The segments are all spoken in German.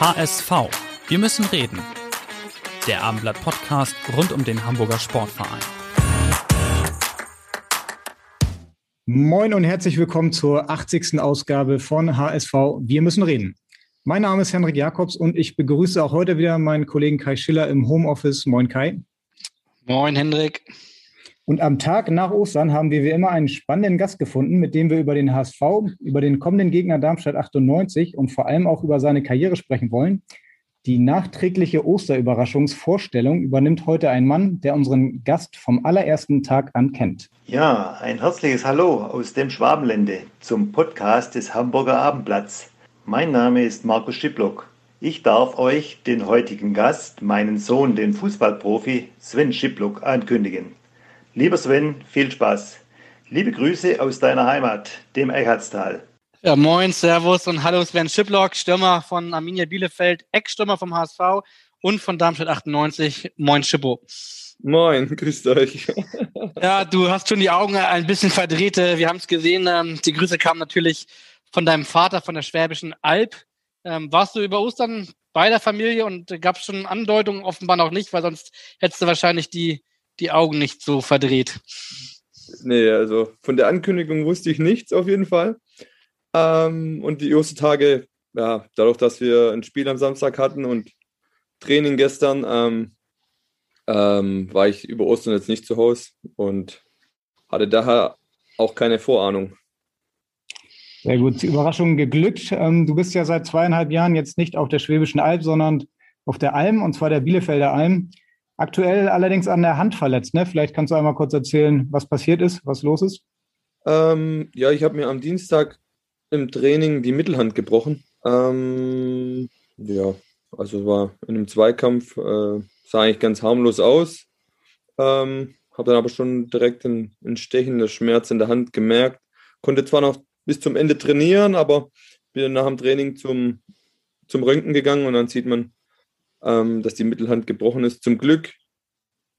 HSV. Wir müssen reden. Der Abendblatt Podcast rund um den Hamburger Sportverein. Moin und herzlich willkommen zur 80. Ausgabe von HSV. Wir müssen reden. Mein Name ist Henrik Jakobs und ich begrüße auch heute wieder meinen Kollegen Kai Schiller im Homeoffice. Moin Kai. Moin Hendrik. Und am Tag nach Ostern haben wir wie immer einen spannenden Gast gefunden, mit dem wir über den HSV, über den kommenden Gegner Darmstadt 98 und vor allem auch über seine Karriere sprechen wollen. Die nachträgliche Osterüberraschungsvorstellung übernimmt heute ein Mann, der unseren Gast vom allerersten Tag an kennt. Ja, ein herzliches Hallo aus dem Schwabenlände zum Podcast des Hamburger Abendblatts. Mein Name ist Markus Schiplock. Ich darf euch den heutigen Gast, meinen Sohn, den Fußballprofi Sven Schiplock, ankündigen. Lieber Sven, viel Spaß. Liebe Grüße aus deiner Heimat, dem Eckartstal. Ja, moin, Servus und hallo Sven Schiplock, Stürmer von Arminia Bielefeld, Eckstürmer vom HSV und von Darmstadt 98. Moin, Schippo. Moin, grüßt euch. ja, du hast schon die Augen ein bisschen verdreht. Wir haben es gesehen. Ähm, die Grüße kamen natürlich von deinem Vater von der Schwäbischen Alb. Ähm, warst du über Ostern bei der Familie und gab es schon Andeutungen? Offenbar noch nicht, weil sonst hättest du wahrscheinlich die die Augen nicht so verdreht. Nee, also von der Ankündigung wusste ich nichts auf jeden Fall. Ähm, und die Ostertage, ja, dadurch, dass wir ein Spiel am Samstag hatten und Training gestern, ähm, ähm, war ich über Ostern jetzt nicht zu Hause und hatte daher auch keine Vorahnung. Sehr gut, Überraschung geglückt. Ähm, du bist ja seit zweieinhalb Jahren jetzt nicht auf der Schwäbischen Alb, sondern auf der Alm, und zwar der Bielefelder Alm. Aktuell allerdings an der Hand verletzt. Ne? Vielleicht kannst du einmal kurz erzählen, was passiert ist, was los ist. Ähm, ja, ich habe mir am Dienstag im Training die Mittelhand gebrochen. Ähm, ja, also war in einem Zweikampf, äh, sah eigentlich ganz harmlos aus. Ähm, habe dann aber schon direkt einen, einen stechenden Schmerz in der Hand gemerkt. Konnte zwar noch bis zum Ende trainieren, aber bin nach dem Training zum, zum Röntgen gegangen und dann sieht man ähm, dass die Mittelhand gebrochen ist. Zum Glück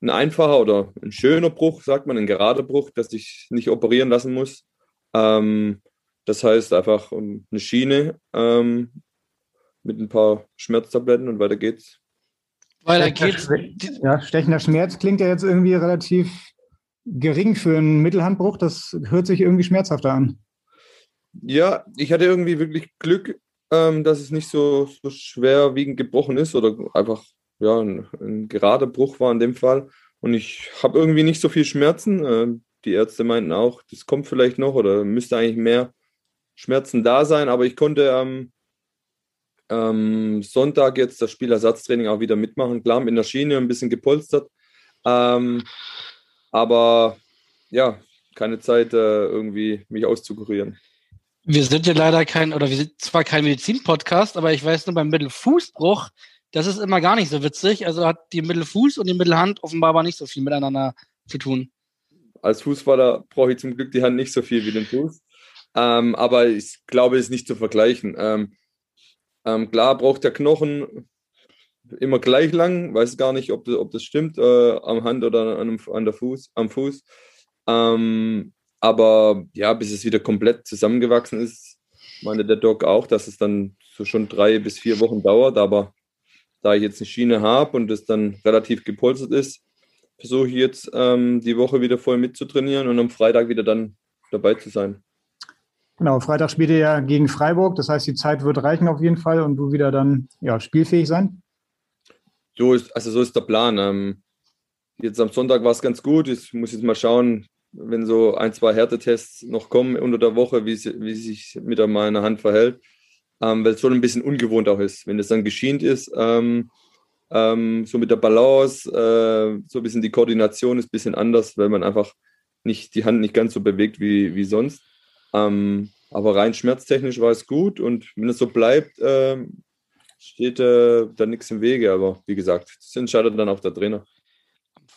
ein einfacher oder ein schöner Bruch, sagt man, ein gerader Bruch, dass ich nicht operieren lassen muss. Ähm, das heißt einfach eine Schiene ähm, mit ein paar Schmerztabletten und weiter geht's. Weiter geht's. Ja, stechender Schmerz klingt ja jetzt irgendwie relativ gering für einen Mittelhandbruch. Das hört sich irgendwie schmerzhafter an. Ja, ich hatte irgendwie wirklich Glück ähm, dass es nicht so, so schwerwiegend gebrochen ist oder einfach ja, ein, ein gerader Bruch war in dem Fall. Und ich habe irgendwie nicht so viel Schmerzen. Äh, die Ärzte meinten auch, das kommt vielleicht noch oder müsste eigentlich mehr Schmerzen da sein, aber ich konnte am ähm, Sonntag jetzt das Spielersatztraining auch wieder mitmachen. Klar, in der Schiene ein bisschen gepolstert. Ähm, aber ja, keine Zeit, äh, irgendwie mich auszukurieren. Wir sind ja leider kein, oder wir sind zwar kein Medizin-Podcast, aber ich weiß nur beim Mittelfußbruch, das ist immer gar nicht so witzig. Also hat die Mittelfuß und die Mittelhand offenbar aber nicht so viel miteinander zu tun. Als Fußballer brauche ich zum Glück die Hand nicht so viel wie den Fuß. Ähm, aber ich glaube, es ist nicht zu vergleichen. Ähm, ähm, klar braucht der Knochen immer gleich lang, weiß gar nicht, ob das, ob das stimmt, äh, am Hand oder an, an der Fuß, am Fuß. Ähm, aber ja, bis es wieder komplett zusammengewachsen ist, meinte der Doc auch, dass es dann so schon drei bis vier Wochen dauert. Aber da ich jetzt eine Schiene habe und es dann relativ gepolstert ist, versuche ich jetzt ähm, die Woche wieder voll mitzutrainieren und am Freitag wieder dann dabei zu sein. Genau, Freitag spielt ihr ja gegen Freiburg, das heißt, die Zeit wird reichen auf jeden Fall und du wieder dann ja, spielfähig sein? So ist, also so ist der Plan. Ähm, jetzt am Sonntag war es ganz gut. Ich muss jetzt mal schauen, wenn so ein, zwei Härtetests noch kommen unter der Woche, wie, sie, wie sich mit meiner Hand verhält, ähm, weil es schon ein bisschen ungewohnt auch ist. Wenn es dann geschient ist, ähm, ähm, so mit der Balance, äh, so ein bisschen die Koordination ist ein bisschen anders, weil man einfach nicht die Hand nicht ganz so bewegt wie, wie sonst. Ähm, Aber rein schmerztechnisch war es gut und wenn es so bleibt, äh, steht äh, da nichts im Wege. Aber wie gesagt, das entscheidet dann auch der Trainer.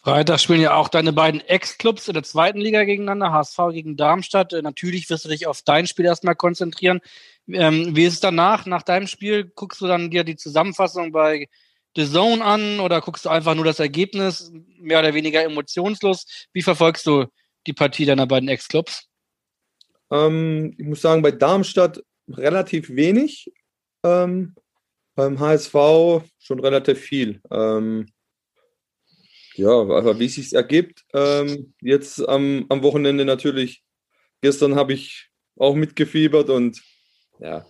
Freitag spielen ja auch deine beiden Ex-Clubs in der zweiten Liga gegeneinander, HSV gegen Darmstadt. Äh, natürlich wirst du dich auf dein Spiel erstmal konzentrieren. Ähm, wie ist es danach? Nach deinem Spiel guckst du dann dir die Zusammenfassung bei The Zone an oder guckst du einfach nur das Ergebnis, mehr oder weniger emotionslos? Wie verfolgst du die Partie deiner beiden Ex-Clubs? Ähm, ich muss sagen, bei Darmstadt relativ wenig. Ähm, beim HSV schon relativ viel. Ähm, ja, aber wie es sich ergibt, ähm, jetzt am, am Wochenende natürlich. Gestern habe ich auch mitgefiebert und ja,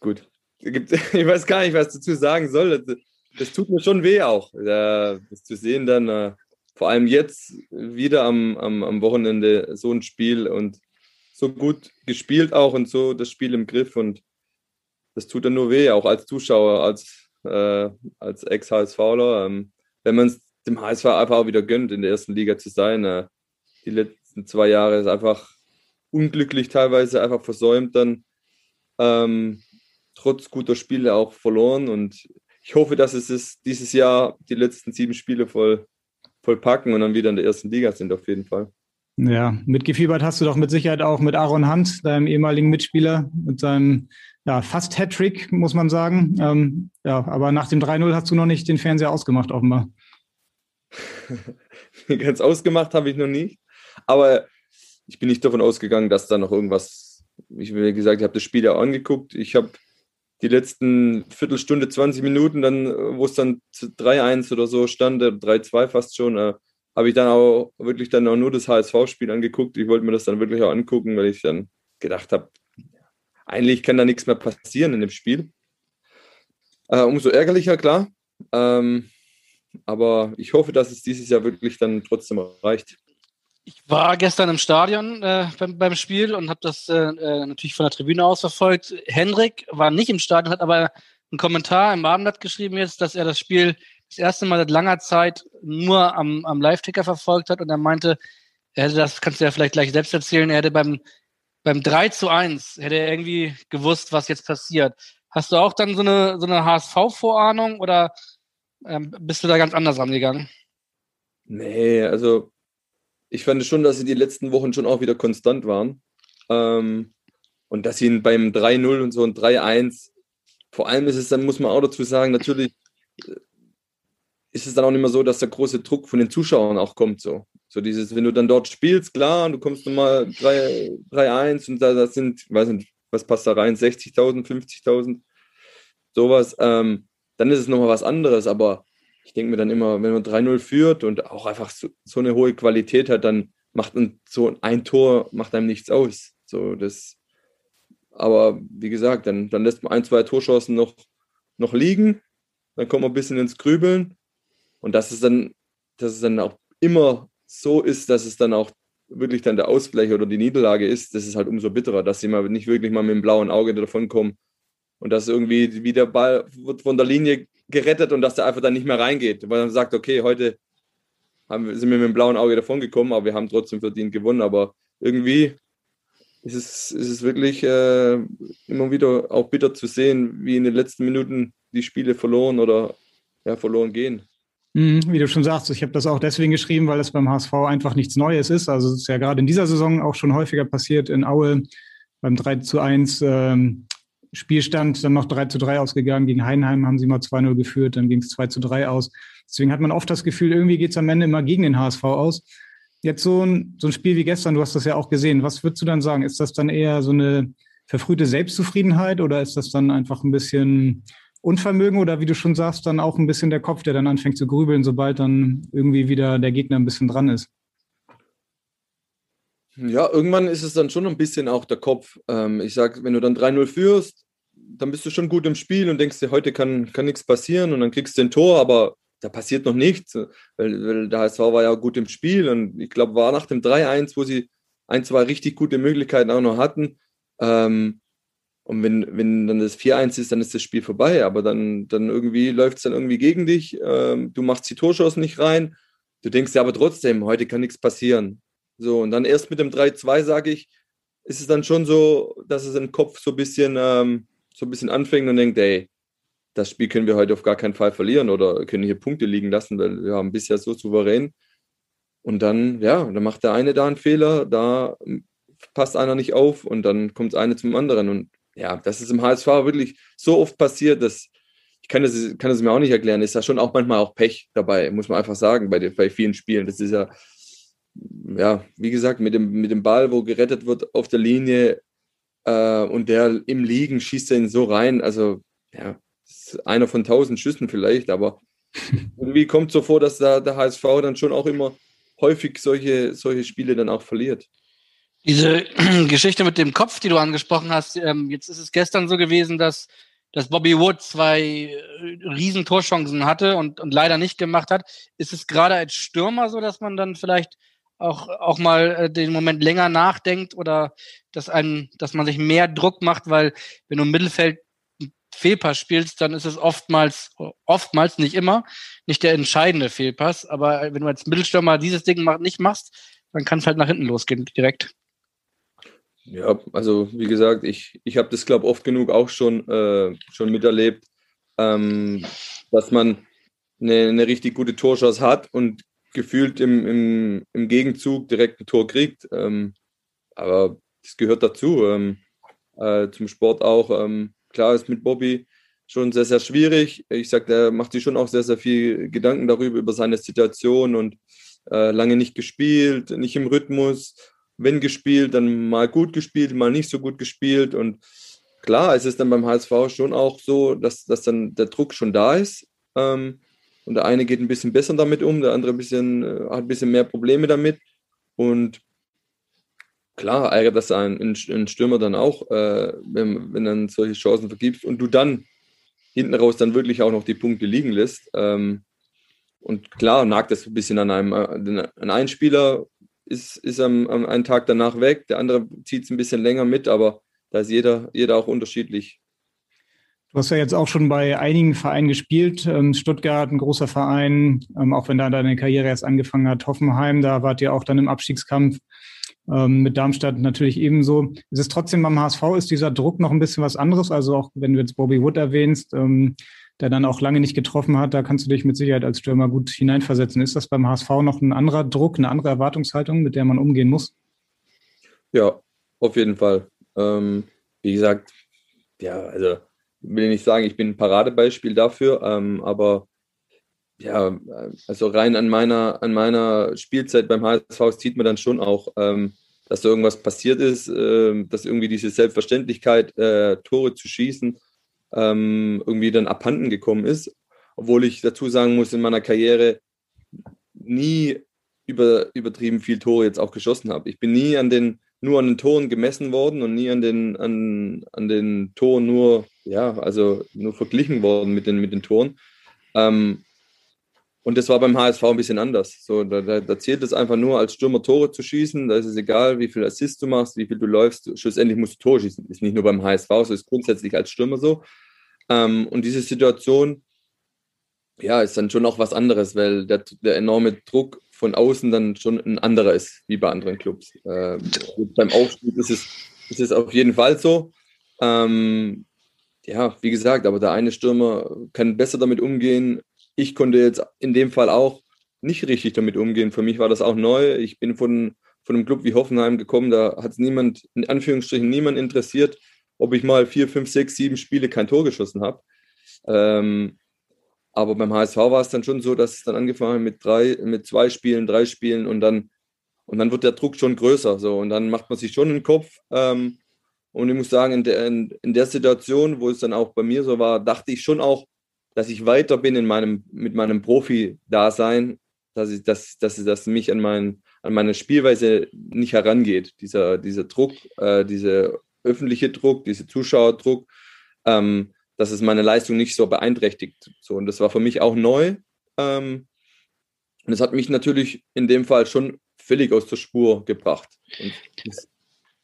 gut. Ich weiß gar nicht, was dazu sagen soll. Das, das tut mir schon weh auch, das zu sehen dann. Äh, vor allem jetzt wieder am, am, am Wochenende so ein Spiel und so gut gespielt auch und so das Spiel im Griff und das tut dann nur weh, auch als Zuschauer, als, äh, als Ex-HSVler. Ähm, wenn man es dem HSV einfach auch wieder gönnt, in der ersten Liga zu sein. Äh, die letzten zwei Jahre ist einfach unglücklich teilweise, einfach versäumt dann. Ähm, trotz guter Spiele auch verloren und ich hoffe, dass es ist, dieses Jahr die letzten sieben Spiele voll, voll packen und dann wieder in der ersten Liga sind auf jeden Fall. Ja, mitgefiebert hast du doch mit Sicherheit auch mit Aaron Hunt, deinem ehemaligen Mitspieler, mit seinem ja, fast Hattrick, muss man sagen. Ähm, ja, aber nach dem 3-0 hast du noch nicht den Fernseher ausgemacht, offenbar. Ganz ausgemacht habe ich noch nicht. Aber ich bin nicht davon ausgegangen, dass da noch irgendwas. Ich wie gesagt, ich habe das Spiel ja angeguckt. Ich habe die letzten Viertelstunde, 20 Minuten, dann, wo es dann 3-1 oder so stand, 3-2 fast schon, äh, habe ich dann auch wirklich dann auch nur das HSV-Spiel angeguckt. Ich wollte mir das dann wirklich auch angucken, weil ich dann gedacht habe, eigentlich kann da nichts mehr passieren in dem Spiel. Äh, umso ärgerlicher, klar. Ähm, aber ich hoffe, dass es dieses Jahr wirklich dann trotzdem reicht. Ich war gestern im Stadion äh, beim, beim, Spiel und habe das äh, äh, natürlich von der Tribüne aus verfolgt. Henrik war nicht im Stadion, hat aber einen Kommentar im Abendblatt geschrieben jetzt, dass er das Spiel das erste Mal seit langer Zeit nur am, am Live-Ticker verfolgt hat und er meinte, er hätte das, kannst du ja vielleicht gleich selbst erzählen, er hätte beim beim 3 zu 1 hätte er irgendwie gewusst, was jetzt passiert. Hast du auch dann so eine, so eine HSV-Vorahnung oder ähm, bist du da ganz anders rangegangen? Nee, also ich fand schon, dass sie die letzten Wochen schon auch wieder konstant waren. Ähm, und dass sie beim 3-0 und so ein 3-1, vor allem ist es dann, muss man auch dazu sagen, natürlich äh, ist es dann auch nicht mehr so, dass der große Druck von den Zuschauern auch kommt. So, so dieses, wenn du dann dort spielst, klar, und du kommst nochmal 3-1 und da das sind, weiß nicht, was passt da rein, 60.000, 50.000, sowas, ähm, dann ist es nochmal was anderes. Aber ich denke mir dann immer, wenn man 3-0 führt und auch einfach so, so, eine hohe Qualität hat, dann macht ein, so ein Tor macht einem nichts aus. So, das, aber wie gesagt, dann, dann lässt man ein, zwei Torchancen noch, noch liegen, dann kommt man ein bisschen ins Grübeln und das ist dann, dass es dann auch immer so ist, dass es dann auch wirklich dann der Ausgleich oder die Niederlage ist, das ist halt umso bitterer, dass sie mal nicht wirklich mal mit dem blauen Auge davon kommen und dass irgendwie wie der Ball wird von der Linie gerettet und dass der einfach dann nicht mehr reingeht, weil man sagt, okay, heute haben, sind wir mit dem blauen Auge davon gekommen, aber wir haben trotzdem verdient gewonnen, aber irgendwie ist es, ist es wirklich äh, immer wieder auch bitter zu sehen, wie in den letzten Minuten die Spiele verloren oder ja, verloren gehen. Mhm, wie du schon sagst, ich habe das auch deswegen geschrieben, weil es beim HSV einfach nichts Neues ist. Also es ist ja gerade in dieser Saison auch schon häufiger passiert in Aue beim 3 zu 1 ähm, Spielstand, dann noch 3 zu 3 ausgegangen. Gegen Heinheim haben sie mal 2-0 geführt, dann ging es 2 zu 3 aus. Deswegen hat man oft das Gefühl, irgendwie geht es am Ende immer gegen den HSV aus. Jetzt so ein, so ein Spiel wie gestern, du hast das ja auch gesehen. Was würdest du dann sagen? Ist das dann eher so eine verfrühte Selbstzufriedenheit oder ist das dann einfach ein bisschen Unvermögen oder wie du schon sagst, dann auch ein bisschen der Kopf, der dann anfängt zu grübeln, sobald dann irgendwie wieder der Gegner ein bisschen dran ist. Ja, irgendwann ist es dann schon ein bisschen auch der Kopf. Ähm, ich sage, wenn du dann 3-0 führst, dann bist du schon gut im Spiel und denkst dir, heute kann, kann nichts passieren und dann kriegst du ein Tor, aber da passiert noch nichts, weil, weil der HSV war ja gut im Spiel und ich glaube, war nach dem 3-1, wo sie ein, zwei richtig gute Möglichkeiten auch noch hatten, ähm, und wenn, wenn dann das 4-1 ist, dann ist das Spiel vorbei. Aber dann, dann irgendwie läuft es dann irgendwie gegen dich. Ähm, du machst die Torschuss nicht rein. Du denkst ja aber trotzdem, heute kann nichts passieren. So, und dann erst mit dem 3-2 sage ich, ist es dann schon so, dass es im Kopf so ein bisschen, ähm, so ein bisschen anfängt und denkt, ey, das Spiel können wir heute auf gar keinen Fall verlieren oder können hier Punkte liegen lassen, weil wir haben bisher so souverän. Und dann, ja, dann macht der eine da einen Fehler, da passt einer nicht auf und dann kommt eine zum anderen. Und ja, das ist im HSV wirklich so oft passiert, dass ich kann das, kann das mir auch nicht erklären. Ist da schon auch manchmal auch Pech dabei, muss man einfach sagen, bei, bei vielen Spielen. Das ist ja, ja, wie gesagt, mit dem, mit dem Ball, wo gerettet wird auf der Linie äh, und der im Liegen schießt er ihn so rein. Also, ja, einer von tausend Schüssen vielleicht, aber irgendwie kommt so vor, dass da der HSV dann schon auch immer häufig solche, solche Spiele dann auch verliert. Diese Geschichte mit dem Kopf, die du angesprochen hast, ähm, jetzt ist es gestern so gewesen, dass, dass Bobby Wood zwei äh, riesen Torchancen hatte und, und leider nicht gemacht hat. Ist es gerade als Stürmer so, dass man dann vielleicht auch, auch mal äh, den Moment länger nachdenkt oder dass, ein, dass man sich mehr Druck macht, weil wenn du im Mittelfeld Fehlpass spielst, dann ist es oftmals, oftmals nicht immer, nicht der entscheidende Fehlpass. Aber wenn du als Mittelstürmer dieses Ding nicht machst, dann kann es halt nach hinten losgehen direkt. Ja, also wie gesagt, ich, ich habe das, glaube ich, oft genug auch schon, äh, schon miterlebt, ähm, dass man eine, eine richtig gute Torchance hat und gefühlt im, im, im Gegenzug direkt ein Tor kriegt. Ähm, aber das gehört dazu, ähm, äh, zum Sport auch. Ähm, klar ist mit Bobby schon sehr, sehr schwierig. Ich sage, der macht sich schon auch sehr, sehr viel Gedanken darüber, über seine Situation und äh, lange nicht gespielt, nicht im Rhythmus. Wenn gespielt, dann mal gut gespielt, mal nicht so gut gespielt. Und klar, es ist dann beim HSV schon auch so, dass, dass dann der Druck schon da ist. Ähm, und der eine geht ein bisschen besser damit um, der andere ein bisschen, äh, hat ein bisschen mehr Probleme damit. Und klar ärgert das einen, einen Stürmer dann auch, äh, wenn, wenn dann solche Chancen vergibst und du dann hinten raus dann wirklich auch noch die Punkte liegen lässt. Ähm, und klar nagt das ein bisschen an einem, äh, an einem Spieler ist, ist am, am einen Tag danach weg, der andere zieht es ein bisschen länger mit, aber da ist jeder, jeder auch unterschiedlich. Du hast ja jetzt auch schon bei einigen Vereinen gespielt. Ähm, Stuttgart, ein großer Verein, ähm, auch wenn da deine Karriere erst angefangen hat. Hoffenheim, da wart ihr auch dann im Abstiegskampf. Ähm, mit Darmstadt natürlich ebenso. Es ist trotzdem beim HSV ist dieser Druck noch ein bisschen was anderes. Also auch wenn du jetzt Bobby Wood erwähnst, der dann auch lange nicht getroffen hat, da kannst du dich mit Sicherheit als Stürmer gut hineinversetzen. Ist das beim HSV noch ein anderer Druck, eine andere Erwartungshaltung, mit der man umgehen muss? Ja, auf jeden Fall. Ähm, wie gesagt, ja, also will ich nicht sagen, ich bin ein Paradebeispiel dafür, ähm, aber ja, also rein an meiner, an meiner Spielzeit beim HSV sieht man dann schon auch, ähm, dass da irgendwas passiert ist, äh, dass irgendwie diese Selbstverständlichkeit, äh, Tore zu schießen, ähm, irgendwie dann abhanden gekommen ist. Obwohl ich dazu sagen muss, in meiner Karriere nie über, übertrieben viel Tore jetzt auch geschossen habe. Ich bin nie an den, nur an den Toren gemessen worden und nie an den, an, an den Toren nur, ja, also nur verglichen worden mit den, mit den Toren. Ähm, und das war beim HSV ein bisschen anders. So, da, da, da, zählt es einfach nur, als Stürmer Tore zu schießen. Da ist es egal, wie viel Assist du machst, wie viel du läufst. Schlussendlich musst du Tore schießen. Ist nicht nur beim HSV, so ist grundsätzlich als Stürmer so. Ähm, und diese Situation, ja, ist dann schon auch was anderes, weil der, der enorme Druck von außen dann schon ein anderer ist, wie bei anderen Clubs. Äh, beim Aufstieg ist es, ist es auf jeden Fall so. Ähm, ja, wie gesagt, aber der eine Stürmer kann besser damit umgehen ich konnte jetzt in dem Fall auch nicht richtig damit umgehen. Für mich war das auch neu. Ich bin von, von einem Club wie Hoffenheim gekommen, da hat es niemand, in Anführungsstrichen niemand interessiert, ob ich mal vier, fünf, sechs, sieben Spiele kein Tor geschossen habe. Ähm, aber beim HSV war es dann schon so, dass es dann angefangen hat mit drei, mit zwei Spielen, drei Spielen und dann, und dann wird der Druck schon größer. So, und dann macht man sich schon einen Kopf. Ähm, und ich muss sagen, in der, in, in der Situation, wo es dann auch bei mir so war, dachte ich schon auch, dass ich weiter bin in meinem, mit meinem Profi-Dasein, dass ich, dass, dass, dass mich an, mein, an meine Spielweise nicht herangeht. Dieser, dieser Druck, äh, dieser öffentliche Druck, dieser Zuschauerdruck, ähm, dass es meine Leistung nicht so beeinträchtigt. So, und das war für mich auch neu. Ähm, und es hat mich natürlich in dem Fall schon völlig aus der Spur gebracht. Das,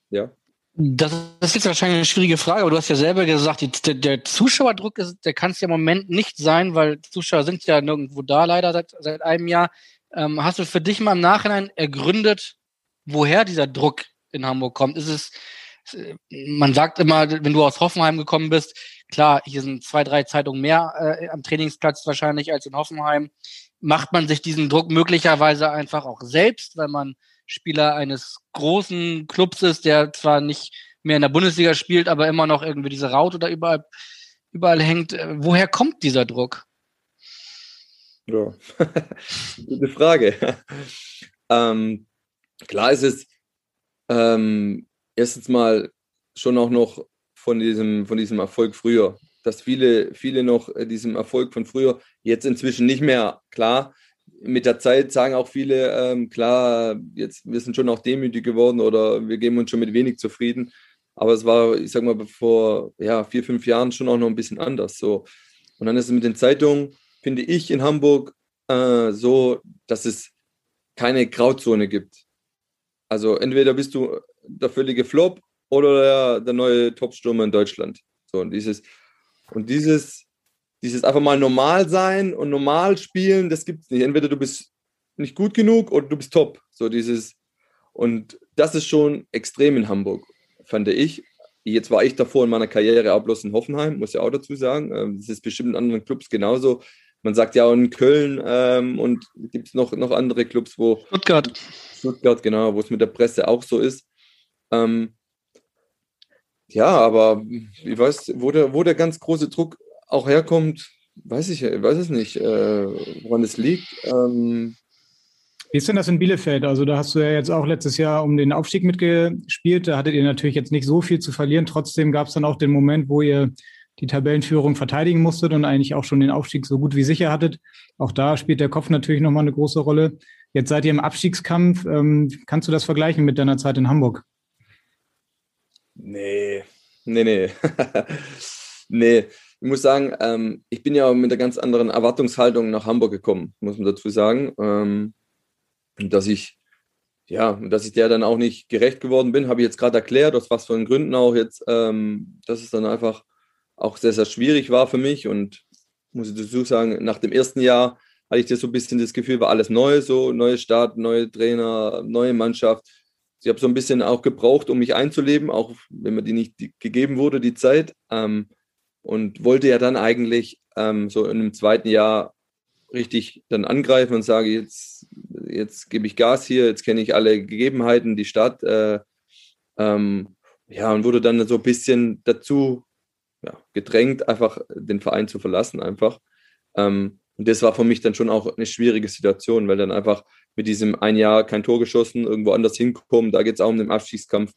ja. Das ist jetzt wahrscheinlich eine schwierige Frage, aber du hast ja selber gesagt, die, der, der, Zuschauerdruck, ist, der kann es ja im Moment nicht sein, weil Zuschauer sind ja nirgendwo da, leider seit, seit einem Jahr. Ähm, hast du für dich mal im Nachhinein ergründet, woher dieser Druck in Hamburg kommt? Ist es, man sagt immer, wenn du aus Hoffenheim gekommen bist, klar, hier sind zwei, drei Zeitungen mehr äh, am Trainingsplatz wahrscheinlich als in Hoffenheim. Macht man sich diesen Druck möglicherweise einfach auch selbst, weil man Spieler eines großen Clubs ist, der zwar nicht mehr in der Bundesliga spielt, aber immer noch irgendwie diese Raute da überall, überall hängt. Woher kommt dieser Druck? Ja, gute Frage. ähm, klar ist es ähm, erstens mal schon auch noch von diesem, von diesem Erfolg früher, dass viele, viele noch äh, diesem Erfolg von früher jetzt inzwischen nicht mehr klar. Mit der Zeit sagen auch viele, ähm, klar, jetzt wir sind schon auch demütig geworden oder wir geben uns schon mit wenig zufrieden. Aber es war, ich sag mal, vor ja, vier, fünf Jahren schon auch noch ein bisschen anders. So. Und dann ist es mit den Zeitungen, finde ich, in Hamburg äh, so, dass es keine Grauzone gibt. Also entweder bist du der völlige Flop oder der, der neue Topstürmer in Deutschland. So, und dieses, und dieses, dieses einfach mal normal sein und normal spielen, das gibt es nicht. Entweder du bist nicht gut genug oder du bist top. So dieses, und das ist schon extrem in Hamburg, fand ich. Jetzt war ich davor in meiner Karriere auch bloß in Hoffenheim, muss ich auch dazu sagen. Ähm, das ist bestimmt in anderen Clubs genauso man sagt ja auch in Köln ähm, und gibt es noch, noch andere Clubs, wo. Stuttgart. Stuttgart, genau, wo es mit der Presse auch so ist. Ähm, ja, aber ich weiß, wo der, wo der ganz große Druck auch herkommt, weiß ich, weiß es nicht, äh, woran es liegt. Ähm, wie ist denn das in Bielefeld? Also da hast du ja jetzt auch letztes Jahr um den Aufstieg mitgespielt. Da hattet ihr natürlich jetzt nicht so viel zu verlieren. Trotzdem gab es dann auch den Moment, wo ihr die Tabellenführung verteidigen musstet und eigentlich auch schon den Aufstieg so gut wie sicher hattet. Auch da spielt der Kopf natürlich nochmal eine große Rolle. Jetzt seid ihr im Abstiegskampf. Ähm, kannst du das vergleichen mit deiner Zeit in Hamburg? Nee, nee, nee. nee, ich muss sagen, ähm, ich bin ja mit einer ganz anderen Erwartungshaltung nach Hamburg gekommen, muss man dazu sagen. Ähm, dass ich, ja, dass ich der dann auch nicht gerecht geworden bin, habe ich jetzt gerade erklärt, aus was für Gründen auch jetzt, ähm, dass es dann einfach auch sehr, sehr schwierig war für mich. Und muss ich dazu sagen, nach dem ersten Jahr hatte ich so ein bisschen das Gefühl, war alles neu, so neue Start, neue Trainer, neue Mannschaft. Ich habe so ein bisschen auch gebraucht, um mich einzuleben, auch wenn mir die nicht gegeben wurde, die Zeit. Ähm, und wollte ja dann eigentlich ähm, so in einem zweiten Jahr richtig dann angreifen und sage, jetzt, jetzt gebe ich Gas hier, jetzt kenne ich alle Gegebenheiten, die Stadt. Äh, ähm, ja, und wurde dann so ein bisschen dazu ja, gedrängt, einfach den Verein zu verlassen, einfach. Ähm, und das war für mich dann schon auch eine schwierige Situation, weil dann einfach mit diesem ein Jahr kein Tor geschossen, irgendwo anders hinkommen, da geht es auch um den Abstiegskampf.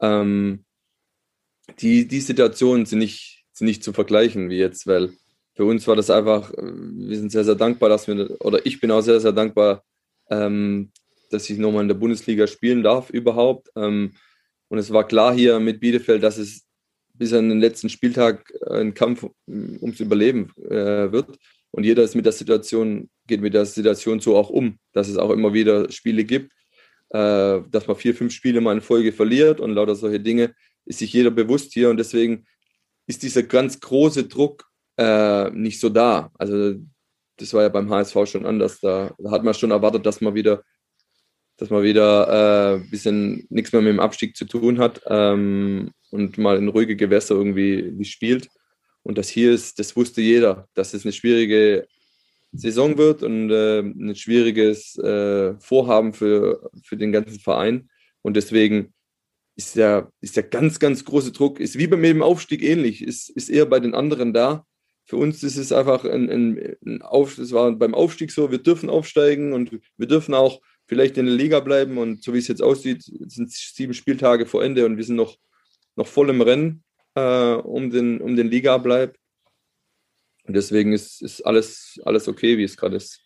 Ähm, die, die Situationen sind nicht, sind nicht zu vergleichen wie jetzt, weil für uns war das einfach, äh, wir sind sehr, sehr dankbar, dass wir, oder ich bin auch sehr, sehr dankbar, ähm, dass ich nochmal in der Bundesliga spielen darf überhaupt. Ähm, und es war klar hier mit Bielefeld, dass es bis an den letzten Spieltag ein Kampf ums Überleben äh, wird. Und jeder ist mit der Situation, geht mit der Situation so auch um, dass es auch immer wieder Spiele gibt, äh, dass man vier, fünf Spiele mal in Folge verliert und lauter solche Dinge ist sich jeder bewusst hier und deswegen ist dieser ganz große Druck äh, nicht so da. Also das war ja beim HSV schon anders. Da, da hat man schon erwartet, dass man wieder dass man wieder ein äh, bisschen nichts mehr mit dem Abstieg zu tun hat ähm, und mal in ruhige Gewässer irgendwie spielt. Und das hier ist, das wusste jeder, dass es eine schwierige Saison wird und äh, ein schwieriges äh, Vorhaben für, für den ganzen Verein. Und deswegen ist der, ist der ganz, ganz große Druck, ist wie bei mir im Aufstieg ähnlich, ist, ist eher bei den anderen da. Für uns ist es einfach ein, ein, ein Auf, es war beim Aufstieg so, wir dürfen aufsteigen und wir dürfen auch vielleicht in der Liga bleiben. Und so wie es jetzt aussieht, sind sieben Spieltage vor Ende und wir sind noch, noch voll im Rennen äh, um den, um den Liga-Bleib. Und deswegen ist, ist alles, alles okay, wie es gerade ist.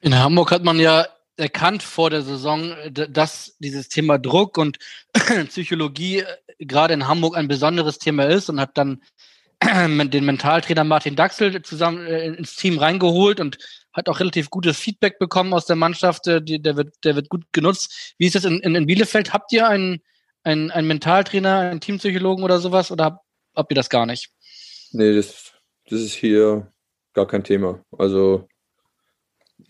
In Hamburg hat man ja erkannt vor der Saison, dass dieses Thema Druck und Psychologie äh, gerade in Hamburg ein besonderes Thema ist und hat dann den Mentaltrainer Martin Daxel zusammen äh, ins Team reingeholt und hat auch relativ gutes Feedback bekommen aus der Mannschaft. Der, der, wird, der wird gut genutzt. Wie ist das in, in, Bielefeld? Habt ihr einen, einen, einen Mentaltrainer, einen Teampsychologen oder sowas oder habt, habt ihr das gar nicht? Nee, das, das ist hier gar kein Thema. Also,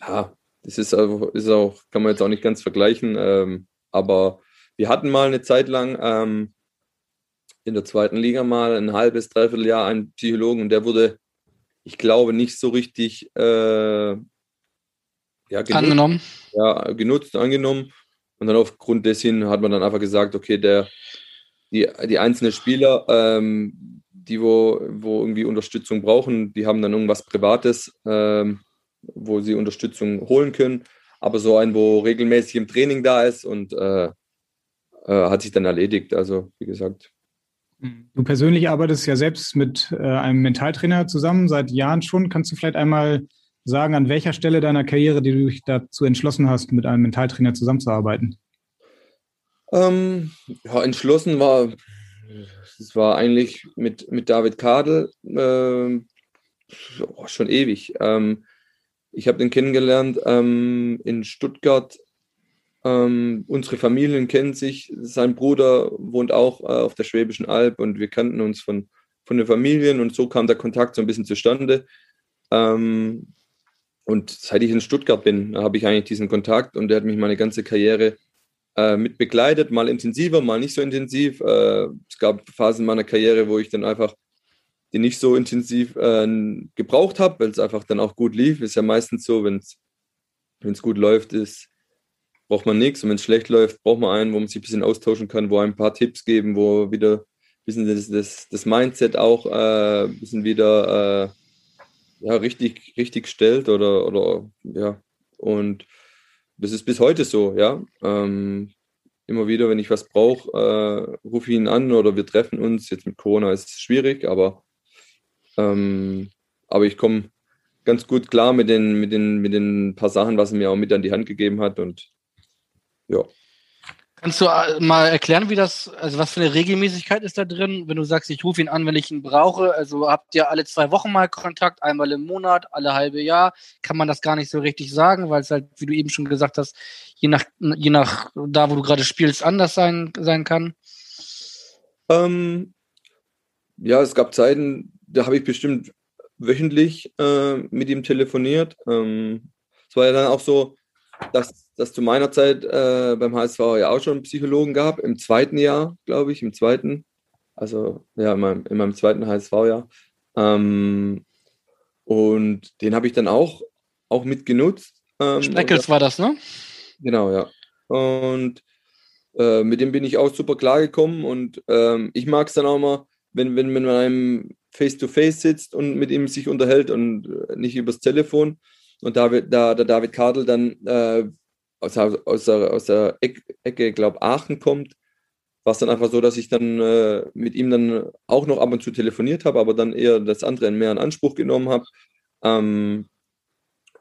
ja, das ist, ist auch, kann man jetzt auch nicht ganz vergleichen. Ähm, aber wir hatten mal eine Zeit lang ähm, in der zweiten Liga mal ein halbes, dreiviertel Jahr einen Psychologen und der wurde, ich glaube, nicht so richtig äh, ja, genutzt, angenommen. Ja, genutzt, angenommen. Und dann aufgrund dessen hat man dann einfach gesagt, okay, der, die, die einzelnen Spieler, ähm, die wo, wo irgendwie Unterstützung brauchen, die haben dann irgendwas Privates, ähm, wo sie Unterstützung holen können. Aber so ein, wo regelmäßig im Training da ist und äh, äh, hat sich dann erledigt. Also, wie gesagt. Du persönlich arbeitest ja selbst mit äh, einem Mentaltrainer zusammen, seit Jahren schon. Kannst du vielleicht einmal sagen, an welcher Stelle deiner Karriere, die du dich dazu entschlossen hast, mit einem Mentaltrainer zusammenzuarbeiten? Ähm, ja, entschlossen war, es war eigentlich mit, mit David Kadel äh, schon ewig. Ähm, ich habe den kennengelernt ähm, in Stuttgart. Ähm, unsere Familien kennen sich. Sein Bruder wohnt auch äh, auf der Schwäbischen Alb und wir kannten uns von, von den Familien und so kam der Kontakt so ein bisschen zustande. Ähm, und seit ich in Stuttgart bin, habe ich eigentlich diesen Kontakt und der hat mich meine ganze Karriere äh, mit begleitet, mal intensiver, mal nicht so intensiv. Äh, es gab Phasen meiner Karriere, wo ich dann einfach die nicht so intensiv äh, gebraucht habe, weil es einfach dann auch gut lief. Ist ja meistens so, wenn es gut läuft, ist, braucht man nichts. Und wenn es schlecht läuft, braucht man einen, wo man sich ein bisschen austauschen kann, wo ein paar Tipps geben, wo wieder ein bisschen das, das, das Mindset auch äh, ein bisschen wieder äh, ja, richtig, richtig stellt oder, oder ja. Und das ist bis heute so, ja. Ähm, immer wieder, wenn ich was brauche, äh, rufe ich ihn an oder wir treffen uns. Jetzt mit Corona ist es schwierig, aber, ähm, aber ich komme ganz gut klar mit den, mit, den, mit den paar Sachen, was er mir auch mit an die Hand gegeben hat. Und ja. Kannst du äh, mal erklären, wie das, also was für eine Regelmäßigkeit ist da drin, wenn du sagst, ich rufe ihn an, wenn ich ihn brauche? Also habt ihr alle zwei Wochen mal Kontakt, einmal im Monat, alle halbe Jahr? Kann man das gar nicht so richtig sagen, weil es halt, wie du eben schon gesagt hast, je nach, je nach da, wo du gerade spielst, anders sein, sein kann? Ähm, ja, es gab Zeiten, da habe ich bestimmt wöchentlich äh, mit ihm telefoniert. Ähm, es war ja dann auch so, dass dass zu meiner Zeit äh, beim HSV ja auch schon einen Psychologen gab, im zweiten Jahr, glaube ich, im zweiten, also ja, in meinem, in meinem zweiten HSV-Jahr. Ähm, und den habe ich dann auch, auch mitgenutzt. Ähm, Speckels war das, ne? Genau, ja. Und äh, mit dem bin ich auch super klar gekommen und ähm, ich mag es dann auch mal, wenn, wenn, wenn man einem face-to-face -face sitzt und mit ihm sich unterhält und äh, nicht übers Telefon. Und da, da der David Kadel dann äh, aus, aus, der, aus der Ecke, glaube Aachen kommt, war es dann einfach so, dass ich dann äh, mit ihm dann auch noch ab und zu telefoniert habe, aber dann eher das andere mehr in Anspruch genommen habe. Ähm,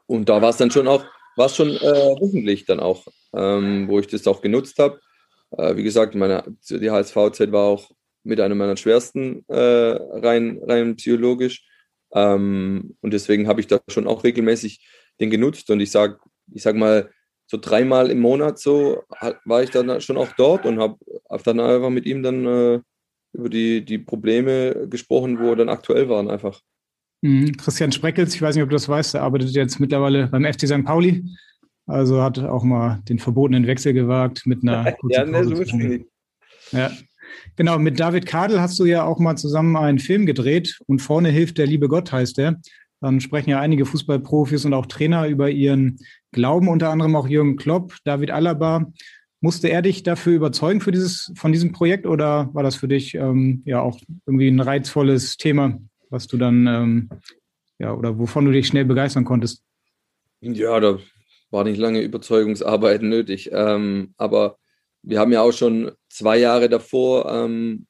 und da war es dann schon auch, war es schon äh, wöchentlich dann auch, ähm, wo ich das auch genutzt habe. Äh, wie gesagt, meine, die HSV-Zeit war auch mit einer meiner schwersten äh, rein, rein psychologisch. Ähm, und deswegen habe ich da schon auch regelmäßig den genutzt. Und ich sage, ich sag mal, so dreimal im Monat so war ich dann schon auch dort und habe hab dann einfach mit ihm dann äh, über die, die Probleme gesprochen, wo dann aktuell waren einfach. Mhm. Christian Spreckels, ich weiß nicht, ob du das weißt, der arbeitet jetzt mittlerweile beim FC St. Pauli. Also hat auch mal den verbotenen Wechsel gewagt mit einer ja, ne, so ja, genau. Mit David Kadel hast du ja auch mal zusammen einen Film gedreht und vorne hilft der liebe Gott heißt der. Dann sprechen ja einige Fußballprofis und auch Trainer über ihren Glauben, unter anderem auch Jürgen Klopp, David Alaba. Musste er dich dafür überzeugen für dieses, von diesem Projekt oder war das für dich ähm, ja auch irgendwie ein reizvolles Thema, was du dann ähm, ja oder wovon du dich schnell begeistern konntest? Ja, da war nicht lange Überzeugungsarbeit nötig. Ähm, aber wir haben ja auch schon zwei Jahre davor ähm,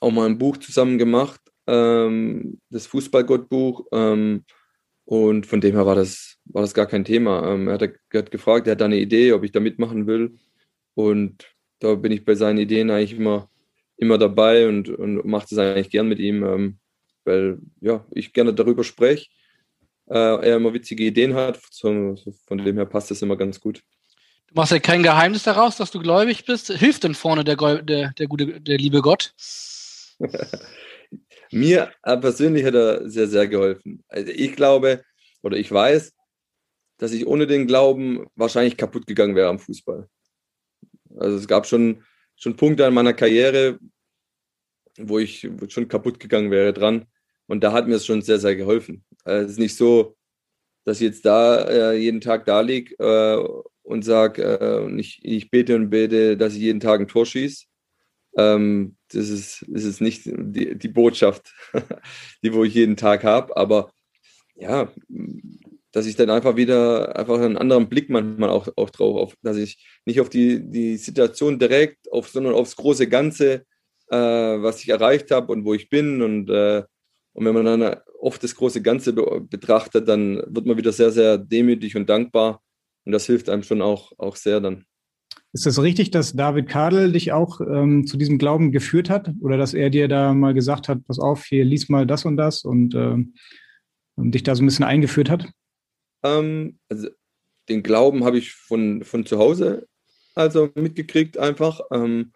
auch mal ein Buch zusammen gemacht, ähm, das Fußballgottbuch. Ähm, und von dem her war das, war das gar kein Thema. Ähm, er, hat, er hat gefragt, er hat eine Idee, ob ich da mitmachen will. Und da bin ich bei seinen Ideen eigentlich immer, immer dabei und, und mache das eigentlich gern mit ihm, ähm, weil ja, ich gerne darüber spreche. Äh, er immer witzige Ideen hat. So, so von dem her passt das immer ganz gut. Machst ja kein Geheimnis daraus, dass du gläubig bist. Hilft denn vorne der, der, der, gute, der liebe Gott? Mir äh, persönlich hat er sehr, sehr geholfen. Also ich glaube oder ich weiß, dass ich ohne den Glauben wahrscheinlich kaputt gegangen wäre am Fußball. Also es gab schon schon Punkte an meiner Karriere, wo ich schon kaputt gegangen wäre dran. Und da hat mir es schon sehr, sehr geholfen. Äh, es ist nicht so, dass ich jetzt da äh, jeden Tag da liege äh, und sage, äh, ich, ich bete und bete, dass ich jeden Tag ein Tor schieße. Ähm, das, ist, das ist nicht die, die Botschaft, die wo ich jeden Tag habe. Aber ja, dass ich dann einfach wieder einfach einen anderen Blick manchmal auch, auch drauf, auf, dass ich nicht auf die, die Situation direkt, auf, sondern aufs große Ganze, äh, was ich erreicht habe und wo ich bin. Und, äh, und wenn man dann oft das große Ganze be betrachtet, dann wird man wieder sehr, sehr demütig und dankbar. Und das hilft einem schon auch, auch sehr dann. Ist das richtig, dass David Kadel dich auch ähm, zu diesem Glauben geführt hat? Oder dass er dir da mal gesagt hat, pass auf, hier lies mal das und das und, äh, und dich da so ein bisschen eingeführt hat? Ähm, also den Glauben habe ich von, von zu Hause also mitgekriegt einfach. Ähm,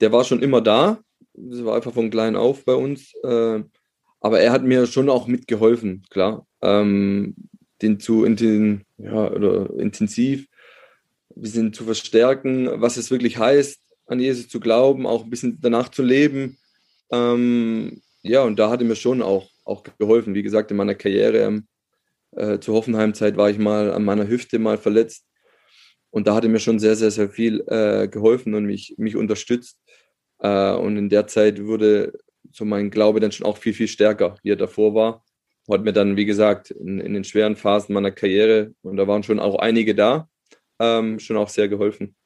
der war schon immer da. Das war einfach von klein auf bei uns. Äh, aber er hat mir schon auch mitgeholfen, klar. Ähm, den zu inten, ja, oder intensiv ein bisschen zu verstärken, was es wirklich heißt, an Jesus zu glauben, auch ein bisschen danach zu leben. Ähm, ja, und da hat er mir schon auch, auch geholfen. Wie gesagt, in meiner Karriere ähm, äh, zur Hoffenheim-Zeit war ich mal an meiner Hüfte mal verletzt. Und da hat er mir schon sehr, sehr, sehr viel äh, geholfen und mich, mich unterstützt. Äh, und in der Zeit wurde so mein Glaube dann schon auch viel, viel stärker, wie er davor war. Hat mir dann, wie gesagt, in, in den schweren Phasen meiner Karriere, und da waren schon auch einige da, ähm, schon auch sehr geholfen.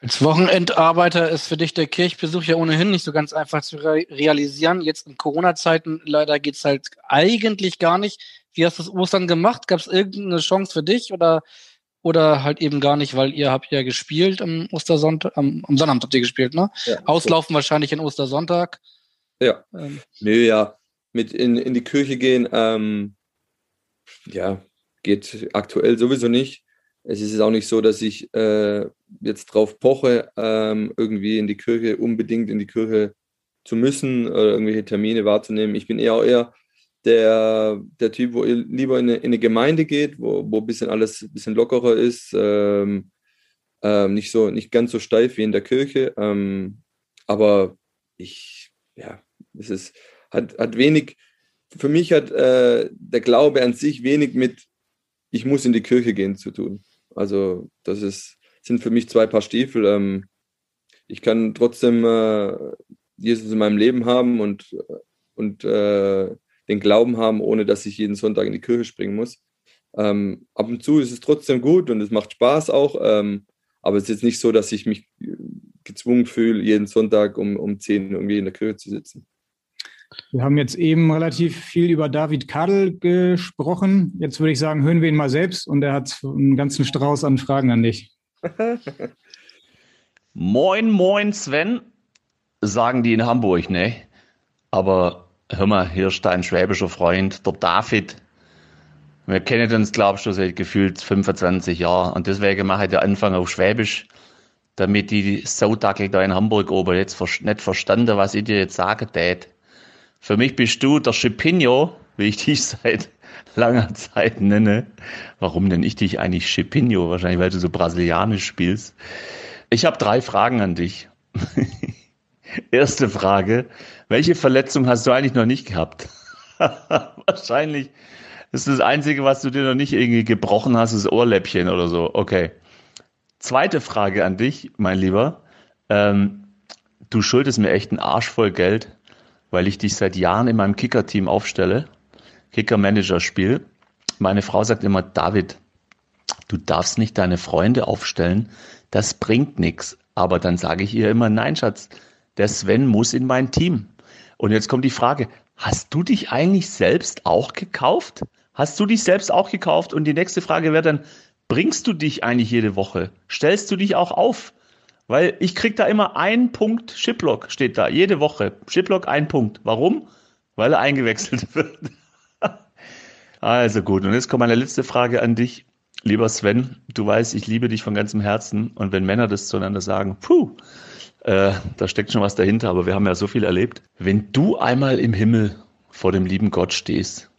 Als Wochenendarbeiter ist für dich der Kirchbesuch ja ohnehin nicht so ganz einfach zu re realisieren. Jetzt in Corona-Zeiten leider geht es halt eigentlich gar nicht. Wie hast du das Ostern gemacht? Gab es irgendeine Chance für dich oder, oder halt eben gar nicht, weil ihr habt ja gespielt am Ostersonntag, am, am Sonnabend habt ihr gespielt, ne? Ja, Auslaufen so. wahrscheinlich in Ostersonntag. Ja. Ähm. Nö, ja. Mit in, in die Kirche gehen, ähm, ja, geht aktuell sowieso nicht es ist auch nicht so, dass ich äh, jetzt drauf poche, ähm, irgendwie in die Kirche, unbedingt in die Kirche zu müssen oder irgendwelche Termine wahrzunehmen. Ich bin eher auch eher der, der Typ, wo lieber in eine, in eine Gemeinde geht, wo, wo ein bisschen alles ein bisschen lockerer ist, ähm, ähm, nicht, so, nicht ganz so steif wie in der Kirche. Ähm, aber ich, ja, es ist, hat, hat wenig, für mich hat äh, der Glaube an sich wenig mit, ich muss in die Kirche gehen zu tun. Also das ist, sind für mich zwei Paar Stiefel. Ähm, ich kann trotzdem äh, Jesus in meinem Leben haben und, und äh, den Glauben haben, ohne dass ich jeden Sonntag in die Kirche springen muss. Ähm, ab und zu ist es trotzdem gut und es macht Spaß auch. Ähm, aber es ist jetzt nicht so, dass ich mich gezwungen fühle, jeden Sonntag um, um 10 irgendwie in der Kirche zu sitzen. Wir haben jetzt eben relativ viel über David Kadel gesprochen. Jetzt würde ich sagen, hören wir ihn mal selbst und er hat einen ganzen Strauß an Fragen an dich. moin, moin, Sven, sagen die in Hamburg, ne? Aber hör mal, hier ist dein schwäbischer Freund, der David. Wir kennen uns, glaube ich, schon seit gefühlt 25 Jahren. Und deswegen mache ich den Anfang auf Schwäbisch, damit die Saudackel da in Hamburg oben jetzt nicht verstanden, was ich dir jetzt sagen tät. Für mich bist du der Chipinho, wie ich dich seit langer Zeit nenne. Warum nenne ich dich eigentlich Chipinho? Wahrscheinlich, weil du so brasilianisch spielst. Ich habe drei Fragen an dich. Erste Frage. Welche Verletzung hast du eigentlich noch nicht gehabt? Wahrscheinlich ist das Einzige, was du dir noch nicht irgendwie gebrochen hast, das Ohrläppchen oder so. Okay. Zweite Frage an dich, mein Lieber. Ähm, du schuldest mir echt einen Arsch voll Geld weil ich dich seit Jahren in meinem Kicker-Team aufstelle, Kicker-Manager-Spiel. Meine Frau sagt immer, David, du darfst nicht deine Freunde aufstellen, das bringt nichts. Aber dann sage ich ihr immer, nein, Schatz, der Sven muss in mein Team. Und jetzt kommt die Frage, hast du dich eigentlich selbst auch gekauft? Hast du dich selbst auch gekauft? Und die nächste Frage wäre dann, bringst du dich eigentlich jede Woche? Stellst du dich auch auf? Weil ich krieg da immer einen Punkt Shiplock, steht da, jede Woche. Shiplock ein Punkt. Warum? Weil er eingewechselt wird. also gut, und jetzt kommt meine letzte Frage an dich. Lieber Sven, du weißt, ich liebe dich von ganzem Herzen. Und wenn Männer das zueinander sagen, puh, äh, da steckt schon was dahinter, aber wir haben ja so viel erlebt. Wenn du einmal im Himmel vor dem lieben Gott stehst,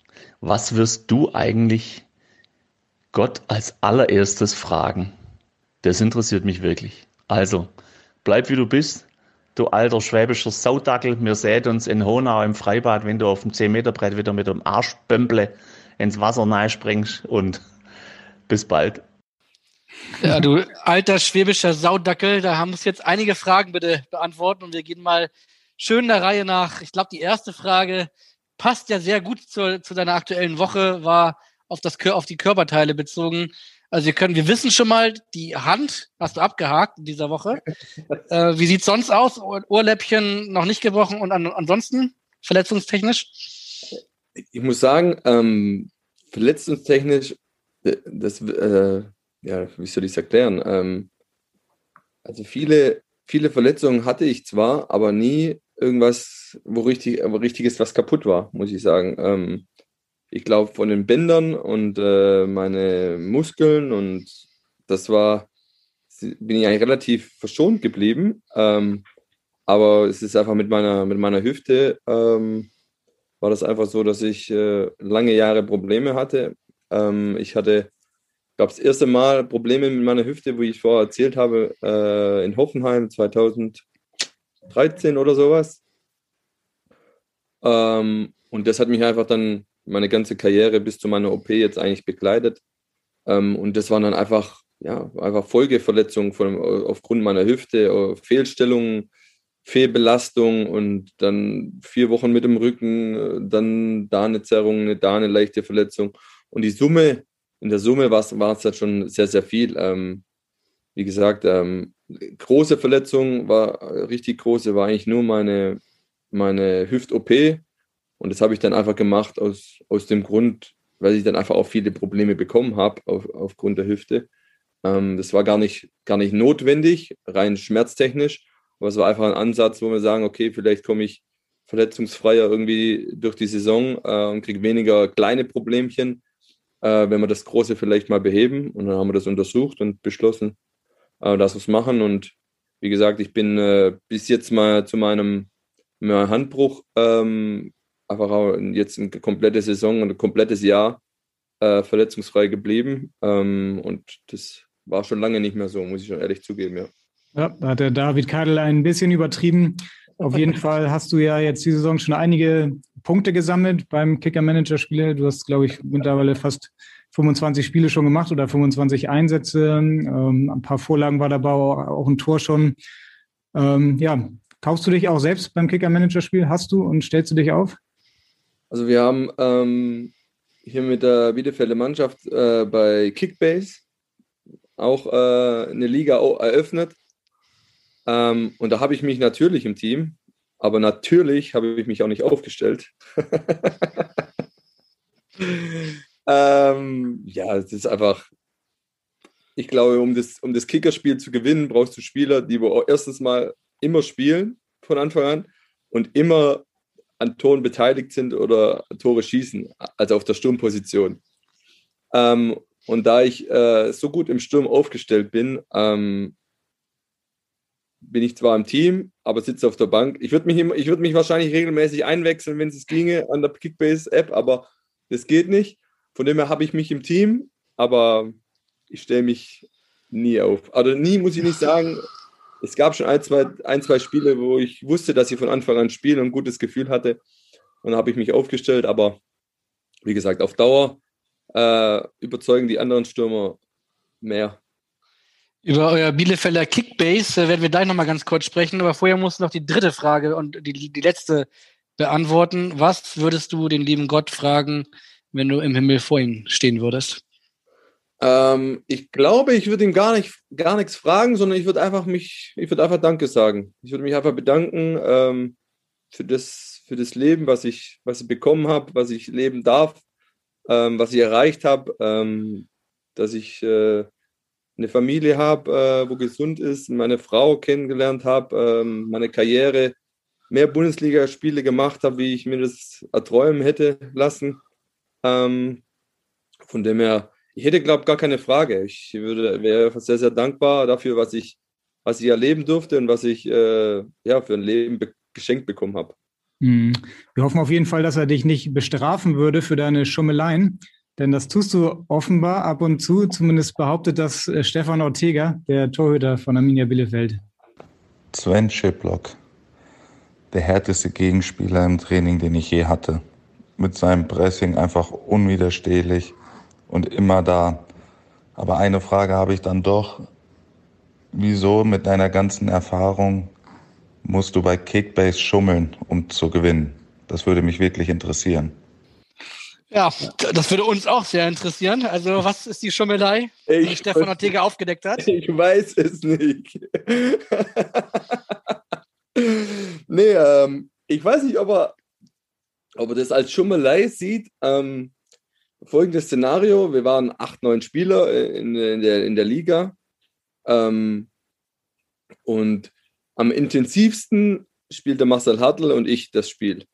was wirst du eigentlich Gott als allererstes fragen? Das interessiert mich wirklich. Also, bleib wie du bist. Du alter schwäbischer Saudackel, wir sehen uns in Honau im Freibad, wenn du auf dem 10-Meter-Brett wieder mit dem Arschbömple ins Wasser springst und bis bald. Ja, du alter schwäbischer Saudackel, da haben uns jetzt einige Fragen bitte beantworten und wir gehen mal schön der Reihe nach. Ich glaube, die erste Frage passt ja sehr gut zu, zu deiner aktuellen Woche, war auf, das, auf die Körperteile bezogen. Also wir können, wir wissen schon mal, die Hand hast du abgehakt in dieser Woche. äh, wie sieht's sonst aus? Ohrläppchen noch nicht gebrochen und an, ansonsten verletzungstechnisch? Ich muss sagen, ähm, verletzungstechnisch, das, äh, ja, wie soll ich es erklären? Ähm, also viele, viele Verletzungen hatte ich zwar, aber nie irgendwas, wo richtig, wo richtiges was kaputt war, muss ich sagen. Ähm, ich glaube, von den Bändern und äh, meine Muskeln und das war, bin ich eigentlich relativ verschont geblieben. Ähm, aber es ist einfach mit meiner, mit meiner Hüfte, ähm, war das einfach so, dass ich äh, lange Jahre Probleme hatte. Ähm, ich hatte, glaube das erste Mal Probleme mit meiner Hüfte, wo ich vorher erzählt habe, äh, in Hoffenheim 2013 oder sowas. Ähm, und das hat mich einfach dann meine ganze Karriere bis zu meiner OP jetzt eigentlich begleitet. Ähm, und das waren dann einfach, ja, einfach Folgeverletzungen von, aufgrund meiner Hüfte, äh, Fehlstellungen, Fehlbelastung und dann vier Wochen mit dem Rücken, äh, dann da eine Zerrung, da eine leichte Verletzung. Und die Summe, in der Summe war es dann schon sehr, sehr viel. Ähm, wie gesagt, ähm, große Verletzung war richtig große, war eigentlich nur meine, meine Hüft-OP, und das habe ich dann einfach gemacht aus, aus dem Grund, weil ich dann einfach auch viele Probleme bekommen habe auf, aufgrund der Hüfte. Ähm, das war gar nicht, gar nicht notwendig, rein schmerztechnisch, aber es war einfach ein Ansatz, wo wir sagen, okay, vielleicht komme ich verletzungsfreier irgendwie durch die Saison äh, und kriege weniger kleine Problemchen, äh, wenn wir das Große vielleicht mal beheben. Und dann haben wir das untersucht und beschlossen, äh, dass wir es machen. Und wie gesagt, ich bin äh, bis jetzt mal zu meinem, meinem Handbruch ähm, einfach auch jetzt eine komplette Saison und ein komplettes Jahr äh, verletzungsfrei geblieben. Ähm, und das war schon lange nicht mehr so, muss ich schon ehrlich zugeben, ja. Ja, da hat der David Kadel ein bisschen übertrieben. Auf jeden Fall hast du ja jetzt die Saison schon einige Punkte gesammelt beim Kicker-Manager-Spiele. Du hast, glaube ich, mittlerweile fast 25 Spiele schon gemacht oder 25 Einsätze. Ähm, ein paar Vorlagen war dabei, auch ein Tor schon. Ähm, ja, kaufst du dich auch selbst beim Kicker-Manager-Spiel? Hast du und stellst du dich auf? Also wir haben ähm, hier mit der Bielefelder Mannschaft äh, bei Kickbase auch äh, eine Liga eröffnet. Ähm, und da habe ich mich natürlich im Team, aber natürlich habe ich mich auch nicht aufgestellt. ähm, ja, es ist einfach, ich glaube, um das, um das Kickerspiel zu gewinnen, brauchst du Spieler, die erstens mal immer spielen von Anfang an und immer an Toren beteiligt sind oder Tore schießen, also auf der Sturmposition. Ähm, und da ich äh, so gut im Sturm aufgestellt bin, ähm, bin ich zwar im Team, aber sitze auf der Bank. Ich würde mich, würd mich wahrscheinlich regelmäßig einwechseln, wenn es ginge, an der Kickbase-App, aber das geht nicht. Von dem her habe ich mich im Team, aber ich stelle mich nie auf. Also nie muss ich nicht sagen, es gab schon ein zwei, ein, zwei Spiele, wo ich wusste, dass ich von Anfang an spiele und ein gutes Gefühl hatte. Und dann habe ich mich aufgestellt, aber wie gesagt, auf Dauer äh, überzeugen die anderen Stürmer mehr. Über euer Bielefelder Kickbase äh, werden wir gleich nochmal ganz kurz sprechen, aber vorher musst du noch die dritte Frage und die, die letzte beantworten. Was würdest du den lieben Gott fragen, wenn du im Himmel vor ihm stehen würdest? Ähm, ich glaube, ich würde ihm gar nicht, gar nichts fragen, sondern ich würde einfach mich, ich würde einfach Danke sagen. Ich würde mich einfach bedanken ähm, für das, für das Leben, was ich, was ich bekommen habe, was ich leben darf, ähm, was ich erreicht habe, ähm, dass ich äh, eine Familie habe, äh, wo gesund ist, meine Frau kennengelernt habe, ähm, meine Karriere mehr Bundesligaspiele gemacht habe, wie ich mir das erträumen hätte lassen. Ähm, von dem her ich hätte, glaube ich, gar keine Frage. Ich würde, wäre sehr, sehr dankbar dafür, was ich, was ich erleben durfte und was ich äh, ja, für ein Leben be geschenkt bekommen habe. Mhm. Wir hoffen auf jeden Fall, dass er dich nicht bestrafen würde für deine Schummeleien. Denn das tust du offenbar ab und zu. Zumindest behauptet das äh, Stefan Ortega, der Torhüter von Arminia Bielefeld. Sven Schiplock, der härteste Gegenspieler im Training, den ich je hatte. Mit seinem Pressing einfach unwiderstehlich und immer da. Aber eine Frage habe ich dann doch. Wieso mit deiner ganzen Erfahrung musst du bei Kickbase schummeln, um zu gewinnen? Das würde mich wirklich interessieren. Ja, das würde uns auch sehr interessieren. Also, was ist die Schummelei, die Ich Stefan Ortega aufgedeckt hat? Ich weiß es nicht. nee, ähm, ich weiß nicht, ob er, ob er das als Schummelei sieht. Ähm, folgendes Szenario: Wir waren acht, neun Spieler in, in, der, in der Liga. Ähm, und am intensivsten spielt der Marcel Hartl und ich das Spiel,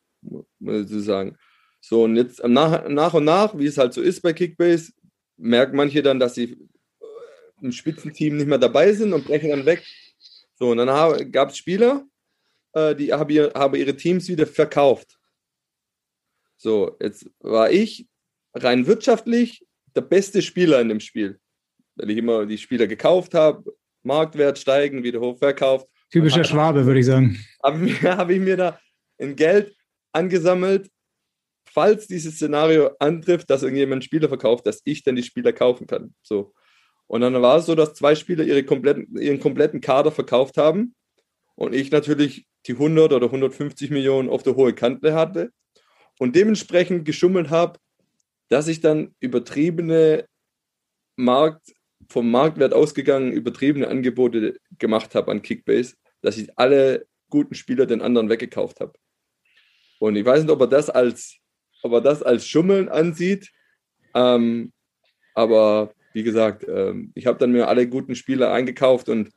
muss ich sagen. So, und jetzt am nach, nach und nach, wie es halt so ist bei Kickbase, merken manche dann, dass sie im Spitzenteam nicht mehr dabei sind und brechen dann weg. So, und dann gab es Spieler, äh, die haben ihr, haben ihre Teams wieder verkauft. So, jetzt war ich rein wirtschaftlich der beste Spieler in dem Spiel. Weil ich immer die Spieler gekauft habe, Marktwert steigen, wieder hoch verkauft. Typischer Schwabe, würde ich sagen. Habe hab ich mir da ein Geld angesammelt, falls dieses Szenario antrifft, dass irgendjemand Spieler verkauft, dass ich dann die Spieler kaufen kann. So. Und dann war es so, dass zwei Spieler ihre kompletten, ihren kompletten Kader verkauft haben und ich natürlich die 100 oder 150 Millionen auf der hohe Kante hatte und dementsprechend geschummelt habe, dass ich dann übertriebene Markt, vom Marktwert ausgegangen, übertriebene Angebote gemacht habe an Kickbase, dass ich alle guten Spieler den anderen weggekauft habe. Und ich weiß nicht, ob er das als, ob er das als Schummeln ansieht. Ähm, aber wie gesagt, ähm, ich habe dann mir alle guten Spieler eingekauft und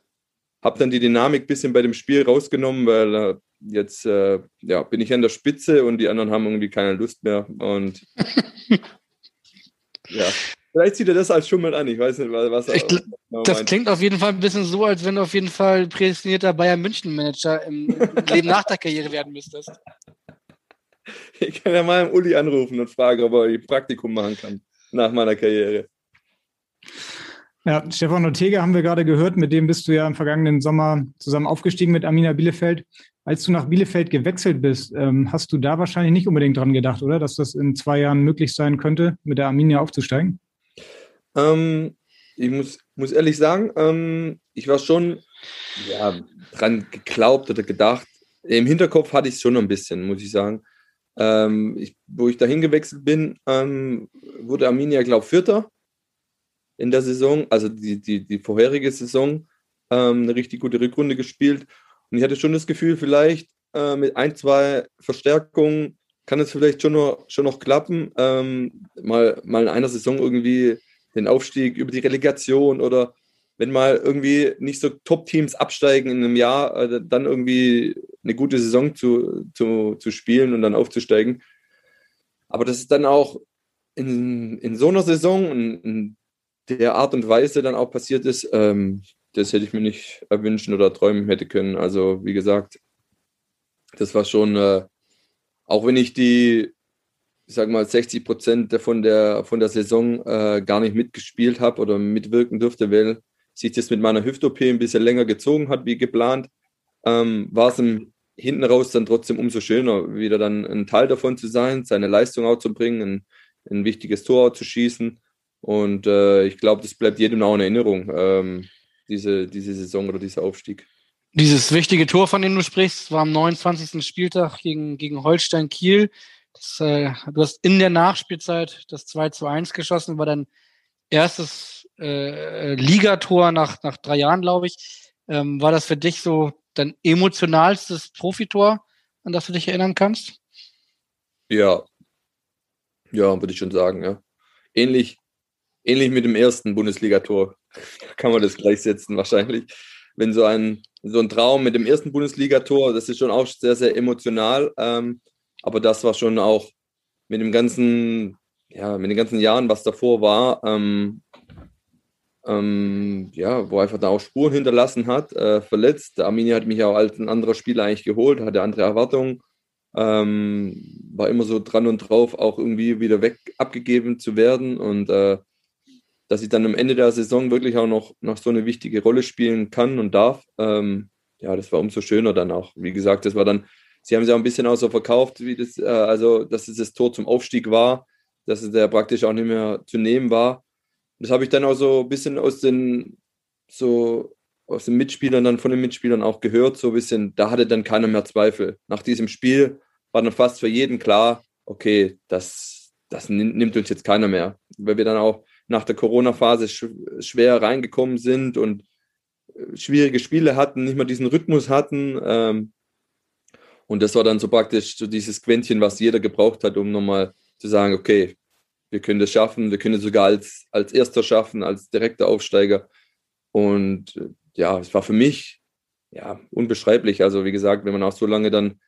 habe dann die Dynamik ein bisschen bei dem Spiel rausgenommen, weil äh, jetzt äh, ja, bin ich an der Spitze und die anderen haben irgendwie keine Lust mehr. Und ja, vielleicht sieht er das als Schummeln an. Ich weiß nicht, was er. Ich was er Das meint. klingt auf jeden Fall ein bisschen so, als wenn du auf jeden Fall prädestinierter Bayern München Manager im Leben nach der Karriere werden müsstest. Ich kann ja mal im Uli anrufen und fragen, ob er ein Praktikum machen kann nach meiner Karriere. Ja, Stefan Ortega haben wir gerade gehört, mit dem bist du ja im vergangenen Sommer zusammen aufgestiegen mit Amina Bielefeld. Als du nach Bielefeld gewechselt bist, ähm, hast du da wahrscheinlich nicht unbedingt dran gedacht, oder? Dass das in zwei Jahren möglich sein könnte, mit der Arminia aufzusteigen? Ähm, ich muss, muss ehrlich sagen, ähm, ich war schon ja, dran geglaubt oder gedacht. Im Hinterkopf hatte ich es schon ein bisschen, muss ich sagen. Ähm, ich, wo ich dahin gewechselt bin, ähm, wurde Arminia, glaube ich, Vierter in der Saison, also die, die, die vorherige Saison, ähm, eine richtig gute Rückrunde gespielt. Und ich hatte schon das Gefühl, vielleicht äh, mit ein, zwei Verstärkungen kann es vielleicht schon noch, schon noch klappen, ähm, mal, mal in einer Saison irgendwie den Aufstieg über die Relegation oder wenn mal irgendwie nicht so Top-Teams absteigen in einem Jahr, äh, dann irgendwie eine gute Saison zu, zu, zu spielen und dann aufzusteigen. Aber das ist dann auch in, in so einer Saison in, in der Art und Weise dann auch passiert ist, ähm, das hätte ich mir nicht erwünschen oder träumen hätte können. Also wie gesagt, das war schon, äh, auch wenn ich die, ich sag mal, 60 Prozent von der, von der Saison äh, gar nicht mitgespielt habe oder mitwirken durfte, weil sich das mit meiner Hüft-OP ein bisschen länger gezogen hat, wie geplant, ähm, war es im hinten raus dann trotzdem umso schöner, wieder dann ein Teil davon zu sein, seine Leistung auch zu bringen, ein, ein wichtiges Tor zu schießen. Und äh, ich glaube, das bleibt jedem auch in Erinnerung, ähm, diese, diese Saison oder dieser Aufstieg. Dieses wichtige Tor, von dem du sprichst, war am 29. Spieltag gegen, gegen Holstein Kiel. Das, äh, du hast in der Nachspielzeit das 2 zu 1 geschossen, war dein erstes äh, Ligator nach, nach drei Jahren, glaube ich. Ähm, war das für dich so dein emotionalstes Profitor, an das du dich erinnern kannst? Ja, ja, würde ich schon sagen, ja. Ähnlich, ähnlich mit dem ersten Bundesligator kann man das gleichsetzen wahrscheinlich. Wenn so ein, so ein Traum mit dem ersten Bundesligator, das ist schon auch sehr, sehr emotional. Ähm, aber das war schon auch mit dem ganzen, ja, mit den ganzen Jahren, was davor war, ähm, ähm, ja, wo einfach da auch Spuren hinterlassen hat, äh, verletzt. Arminia hat mich auch als ein anderer Spieler eigentlich geholt, hatte andere Erwartungen. Ähm, war immer so dran und drauf, auch irgendwie wieder weg abgegeben zu werden und äh, dass ich dann am Ende der Saison wirklich auch noch, noch so eine wichtige Rolle spielen kann und darf, ähm, ja, das war umso schöner dann auch. Wie gesagt, das war dann, sie haben es ja ein bisschen auch so verkauft, wie das, äh, also dass es das Tor zum Aufstieg war, dass es ja praktisch auch nicht mehr zu nehmen war. Das habe ich dann auch so ein bisschen aus den, so aus den Mitspielern, dann von den Mitspielern auch gehört, so ein bisschen, da hatte dann keiner mehr Zweifel. Nach diesem Spiel war dann fast für jeden klar, okay, das, das nimmt uns jetzt keiner mehr. Weil wir dann auch nach der Corona-Phase schwer reingekommen sind und äh, schwierige Spiele hatten, nicht mehr diesen Rhythmus hatten. Ähm, und das war dann so praktisch so dieses Quäntchen, was jeder gebraucht hat, um nochmal zu sagen, okay, wir können das schaffen, wir können es sogar als, als Erster schaffen, als direkter Aufsteiger. Und äh, ja, es war für mich ja unbeschreiblich. Also wie gesagt, wenn man auch so lange dann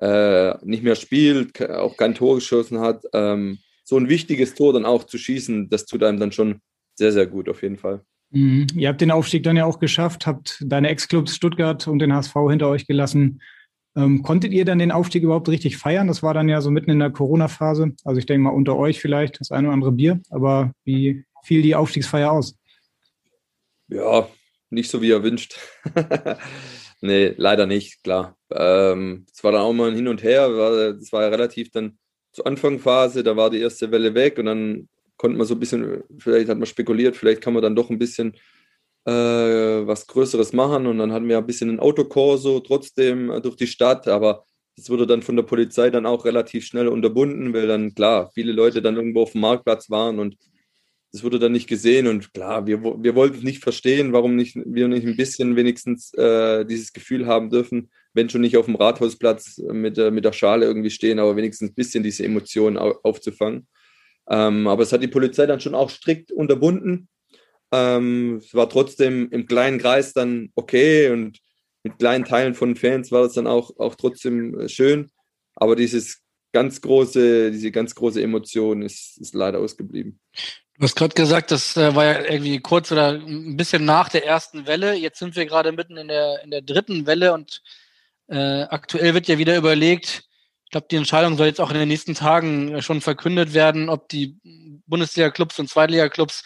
äh, nicht mehr spielt, auch kein Tor geschossen hat, ähm, so ein wichtiges Tor dann auch zu schießen, das tut einem dann schon sehr, sehr gut auf jeden Fall. Mhm. Ihr habt den Aufstieg dann ja auch geschafft, habt deine Ex-Clubs Stuttgart und den HSV hinter euch gelassen. Ähm, konntet ihr dann den Aufstieg überhaupt richtig feiern? Das war dann ja so mitten in der Corona-Phase. Also ich denke mal unter euch vielleicht das eine oder andere Bier. Aber wie fiel die Aufstiegsfeier aus? Ja, nicht so wie er wünscht. nee, leider nicht, klar. Ähm, es ähm, war dann auch mal ein Hin und Her. Es war ja relativ dann zur Anfangphase, da war die erste Welle weg und dann konnte man so ein bisschen, vielleicht hat man spekuliert, vielleicht kann man dann doch ein bisschen äh, was Größeres machen und dann hatten wir ein bisschen ein Autokorso trotzdem äh, durch die Stadt, aber das wurde dann von der Polizei dann auch relativ schnell unterbunden, weil dann klar viele Leute dann irgendwo auf dem Marktplatz waren und das wurde dann nicht gesehen und klar, wir, wir wollten nicht verstehen, warum nicht, wir nicht ein bisschen wenigstens äh, dieses Gefühl haben dürfen, wenn schon nicht auf dem Rathausplatz mit, äh, mit der Schale irgendwie stehen, aber wenigstens ein bisschen diese Emotionen aufzufangen. Ähm, aber es hat die Polizei dann schon auch strikt unterbunden. Ähm, es war trotzdem im kleinen Kreis dann okay und mit kleinen Teilen von Fans war es dann auch, auch trotzdem äh, schön. Aber dieses ganz große, diese ganz große Emotion ist, ist leider ausgeblieben. Du hast gerade gesagt, das äh, war ja irgendwie kurz oder ein bisschen nach der ersten Welle. Jetzt sind wir gerade mitten in der, in der dritten Welle und äh, aktuell wird ja wieder überlegt, ich glaube, die Entscheidung soll jetzt auch in den nächsten Tagen schon verkündet werden, ob die Bundesliga-Clubs und Zweitliga-Clubs,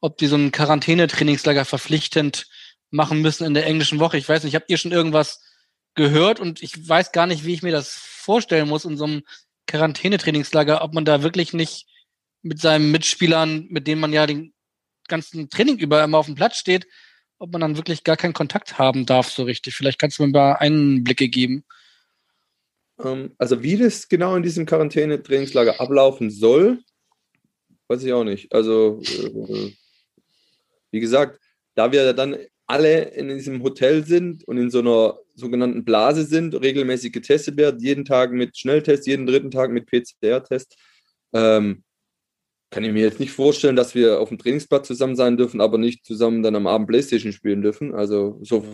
ob die so ein Quarantänetrainingslager verpflichtend machen müssen in der englischen Woche. Ich weiß nicht, habt ihr schon irgendwas gehört und ich weiß gar nicht, wie ich mir das vorstellen muss in so einem Quarantänetrainingslager, ob man da wirklich nicht mit seinen Mitspielern, mit denen man ja den ganzen Training über immer auf dem Platz steht, ob man dann wirklich gar keinen Kontakt haben darf so richtig. Vielleicht kannst du mir ein paar Einblicke geben. Ähm, also wie das genau in diesem Quarantäne-Trainingslager ablaufen soll, weiß ich auch nicht. Also äh, wie gesagt, da wir dann alle in diesem Hotel sind und in so einer sogenannten Blase sind, regelmäßig getestet werden, jeden Tag mit Schnelltest, jeden dritten Tag mit PCR-Test, ähm, kann ich mir jetzt nicht vorstellen, dass wir auf dem Trainingsplatz zusammen sein dürfen, aber nicht zusammen dann am Abend Playstation spielen dürfen. Also so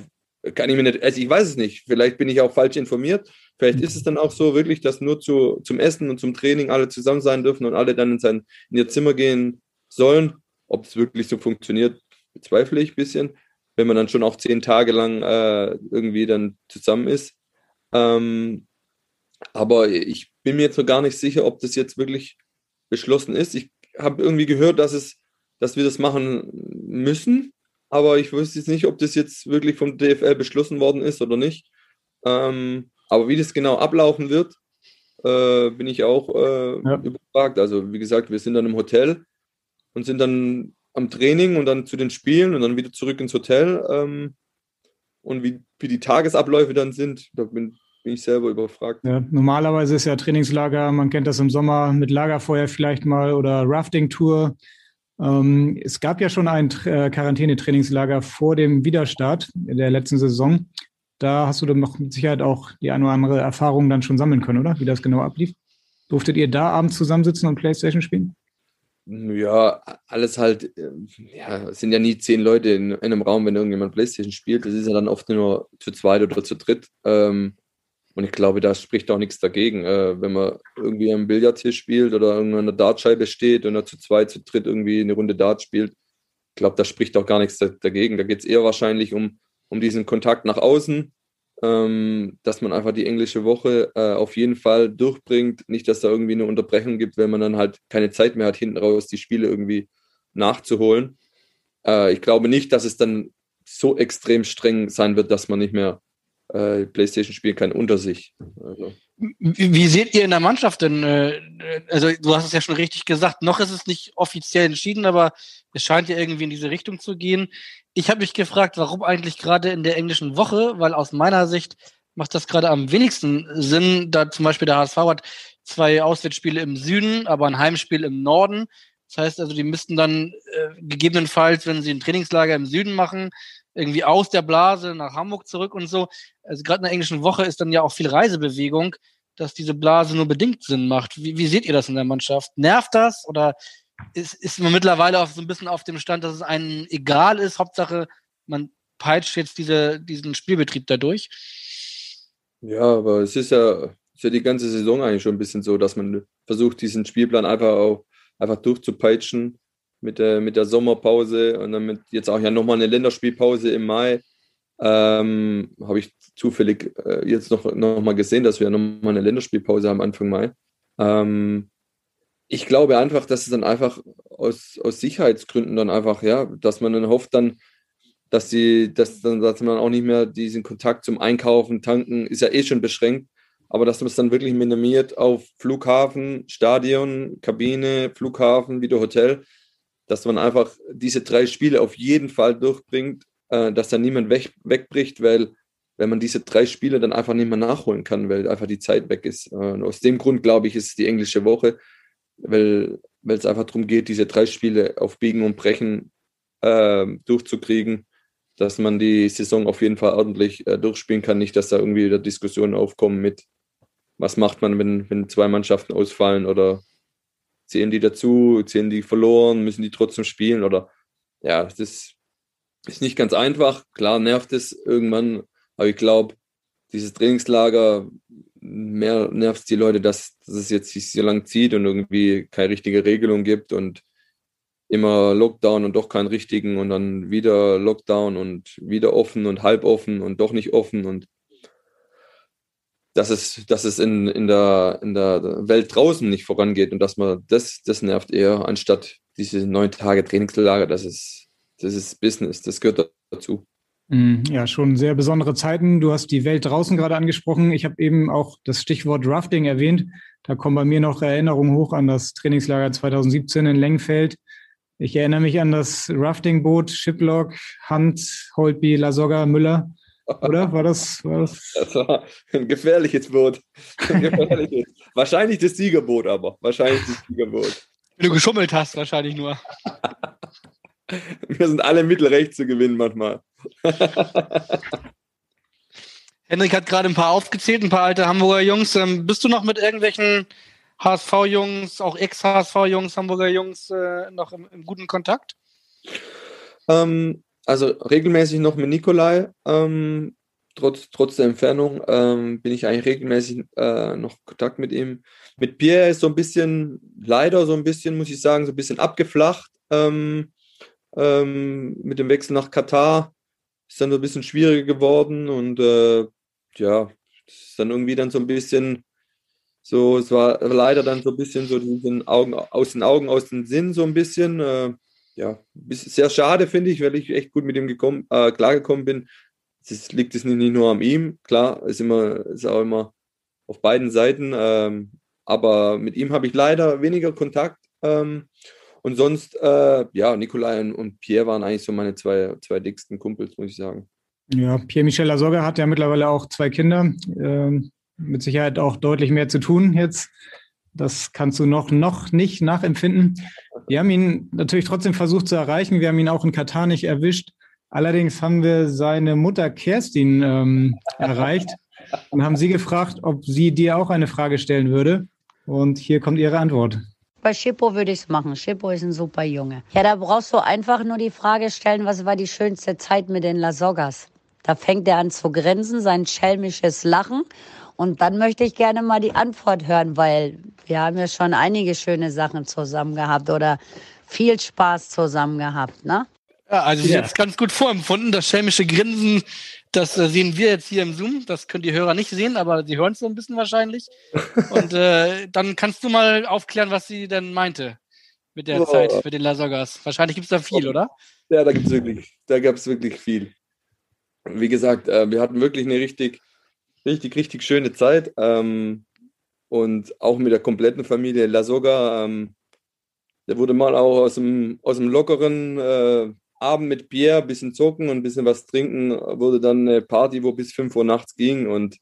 kann ich mir nicht, also ich weiß es nicht. Vielleicht bin ich auch falsch informiert. Vielleicht ist es dann auch so wirklich, dass nur zu, zum Essen und zum Training alle zusammen sein dürfen und alle dann in, sein, in ihr Zimmer gehen sollen. Ob es wirklich so funktioniert, bezweifle ich ein bisschen. Wenn man dann schon auch zehn Tage lang äh, irgendwie dann zusammen ist. Ähm, aber ich bin mir jetzt noch gar nicht sicher, ob das jetzt wirklich beschlossen ist. Ich habe irgendwie gehört, dass, es, dass wir das machen müssen, aber ich wüsste jetzt nicht, ob das jetzt wirklich vom DFL beschlossen worden ist oder nicht. Ähm, aber wie das genau ablaufen wird, äh, bin ich auch äh, ja. überfragt. Also wie gesagt, wir sind dann im Hotel und sind dann am Training und dann zu den Spielen und dann wieder zurück ins Hotel. Ähm, und wie, wie die Tagesabläufe dann sind, da bin, bin ich selber überfragt. Ja, normalerweise ist ja Trainingslager, man kennt das im Sommer mit Lagerfeuer vielleicht mal oder Rafting-Tour. Ähm, es gab ja schon ein äh, Quarantänetrainingslager vor dem Widerstart der letzten Saison. Da hast du dann noch mit Sicherheit auch die eine oder andere Erfahrung dann schon sammeln können, oder? Wie das genau ablief. Durftet ihr da abends zusammensitzen und Playstation spielen? Ja, alles halt, ähm, ja, es sind ja nie zehn Leute in, in, einem Raum, wenn irgendjemand Playstation spielt. Das ist ja dann oft nur zu zweit oder zu dritt. Ähm, und ich glaube, da spricht auch nichts dagegen. Äh, wenn man irgendwie am Billardtisch spielt oder irgendwo an der Dartscheibe steht und er zu zweit, zu dritt irgendwie eine Runde Dart spielt, ich glaube, da spricht auch gar nichts dagegen. Da geht es eher wahrscheinlich um, um diesen Kontakt nach außen, ähm, dass man einfach die englische Woche äh, auf jeden Fall durchbringt. Nicht, dass da irgendwie eine Unterbrechung gibt, wenn man dann halt keine Zeit mehr hat, hinten raus die Spiele irgendwie nachzuholen. Äh, ich glaube nicht, dass es dann so extrem streng sein wird, dass man nicht mehr äh, Playstation spielen kann unter sich. Also. Wie, seht ihr in der Mannschaft denn, äh, also du hast es ja schon richtig gesagt, noch ist es nicht offiziell entschieden, aber es scheint ja irgendwie in diese Richtung zu gehen. Ich habe mich gefragt, warum eigentlich gerade in der englischen Woche, weil aus meiner Sicht macht das gerade am wenigsten Sinn, da zum Beispiel der HSV hat zwei Auswärtsspiele im Süden, aber ein Heimspiel im Norden. Das heißt also, die müssten dann äh, gegebenenfalls, wenn sie ein Trainingslager im Süden machen, irgendwie aus der Blase nach Hamburg zurück und so. Also gerade in der englischen Woche ist dann ja auch viel Reisebewegung, dass diese Blase nur bedingt Sinn macht. Wie, wie seht ihr das in der Mannschaft? Nervt das oder ist, ist man mittlerweile auch so ein bisschen auf dem Stand, dass es einem egal ist? Hauptsache, man peitscht jetzt diese, diesen Spielbetrieb dadurch? Ja, aber es ist ja, ist ja die ganze Saison eigentlich schon ein bisschen so, dass man versucht, diesen Spielplan einfach auch einfach durchzupeitschen mit der, mit der Sommerpause und dann mit jetzt auch ja nochmal eine Länderspielpause im Mai. Ähm, habe ich zufällig äh, jetzt noch, noch mal gesehen, dass wir nochmal eine Länderspielpause haben Anfang Mai. Ähm, ich glaube einfach, dass es dann einfach aus, aus Sicherheitsgründen dann einfach, ja, dass man dann hofft dann, dass die, dass dann, dass man auch nicht mehr diesen Kontakt zum Einkaufen, Tanken, ist ja eh schon beschränkt, aber dass man es dann wirklich minimiert auf Flughafen, Stadion, Kabine, Flughafen, wieder Hotel, dass man einfach diese drei Spiele auf jeden Fall durchbringt, äh, dass da niemand weg, wegbricht, weil wenn man diese drei Spiele dann einfach nicht mehr nachholen kann, weil einfach die Zeit weg ist. Äh, aus dem Grund, glaube ich, ist es die englische Woche, weil, weil es einfach darum geht, diese drei Spiele auf Biegen und Brechen äh, durchzukriegen, dass man die Saison auf jeden Fall ordentlich äh, durchspielen kann. Nicht, dass da irgendwie wieder Diskussionen aufkommen mit, was macht man, wenn, wenn zwei Mannschaften ausfallen oder zählen die dazu, zählen die verloren, müssen die trotzdem spielen? Oder ja, das ist nicht ganz einfach. Klar nervt es irgendwann, aber ich glaube, dieses Trainingslager mehr nervt die Leute, dass, dass es jetzt sich so lang zieht und irgendwie keine richtige Regelung gibt und immer Lockdown und doch keinen richtigen und dann wieder Lockdown und wieder offen und halb offen und doch nicht offen und dass es, dass es in, in, der, in der Welt draußen nicht vorangeht und dass man das, das nervt eher, anstatt diese neun Tage Trainingslager, das ist, das ist Business, das gehört dazu. Mhm, ja, schon sehr besondere Zeiten. Du hast die Welt draußen gerade angesprochen. Ich habe eben auch das Stichwort Rafting erwähnt. Da kommen bei mir noch Erinnerungen hoch an das Trainingslager 2017 in Lengfeld. Ich erinnere mich an das Raftingboot, Shiplock, Hand, Holtby, Lasogga, Müller. Oder? War das, war das? Das war ein gefährliches Boot. Ein gefährliches. wahrscheinlich das Siegerboot, aber. Wahrscheinlich das Siegerboot. Wenn du geschummelt hast, wahrscheinlich nur. Wir sind alle mittelrecht zu gewinnen manchmal. Henrik hat gerade ein paar aufgezählt, ein paar alte Hamburger Jungs. Ähm, bist du noch mit irgendwelchen HSV-Jungs, auch Ex-HSV-Jungs, Hamburger Jungs äh, noch im, im, guten Kontakt? Ähm, also regelmäßig noch mit Nikolai, ähm, trotz, trotz der Entfernung ähm, bin ich eigentlich regelmäßig äh, noch Kontakt mit ihm. Mit Pierre ist so ein bisschen, leider so ein bisschen, muss ich sagen, so ein bisschen abgeflacht. Ähm, ähm mit dem Wechsel nach Katar ist dann so ein bisschen schwieriger geworden und äh, ja, ist dann irgendwie dann so ein bisschen so, es war leider dann so ein bisschen so aus den Augen, aus dem Sinn so ein bisschen. Äh, ja, sehr schade, finde ich, weil ich echt gut mit ihm gekommen, äh, klargekommen bin. Das liegt es nicht, nur an ihm, klar, ist immer, ist auch immer auf beiden Seiten. Ähm, aber mit ihm habe ich leider weniger Kontakt. Ähm, und sonst, äh, ja, Nikolai und, Pierre waren eigentlich so meine zwei, zwei dicksten Kumpels, muss ich sagen. Ja, Pierre-Michel Lasogga hat ja mittlerweile auch zwei Kinder. Ähm, mit Sicherheit auch deutlich mehr zu tun jetzt das kannst du noch, noch nicht nachempfinden. Wir haben ihn natürlich trotzdem versucht zu erreichen. Wir haben ihn auch in Katar nicht erwischt. Allerdings haben wir seine Mutter Kerstin ähm, erreicht und haben sie gefragt, ob sie dir auch eine Frage stellen würde. Und hier kommt ihre Antwort. Bei Schippo würde ich es machen. Schippo ist ein super Junge. Ja, da brauchst du einfach nur die Frage stellen, was war die schönste Zeit mit den Lasoggas? Da fängt er an zu grinsen, sein schelmisches Lachen. Und dann möchte ich gerne mal die Antwort hören, weil wir haben ja schon einige schöne Sachen zusammen gehabt oder viel Spaß zusammen gehabt, ne? Ja, also ja. jetzt ganz gut vorempfunden. Das schelmische Grinsen, das äh, sehen wir jetzt hier im Zoom. Das können die Hörer nicht sehen, aber sie hören es so ein bisschen wahrscheinlich. Und äh, dann kannst du mal aufklären, was sie denn meinte mit der oh. Zeit für den Lasergas. Wahrscheinlich gibt es da viel, oder? Ja, da gibt es wirklich, da gab es wirklich viel. Wie gesagt, äh, wir hatten wirklich eine richtig, richtig, richtig schöne Zeit. Ähm, und auch mit der kompletten Familie Lasoga. Ähm, der wurde mal auch aus dem, aus dem lockeren äh, Abend mit Bier, ein bisschen zocken und ein bisschen was trinken, wurde dann eine Party, wo bis 5 Uhr nachts ging und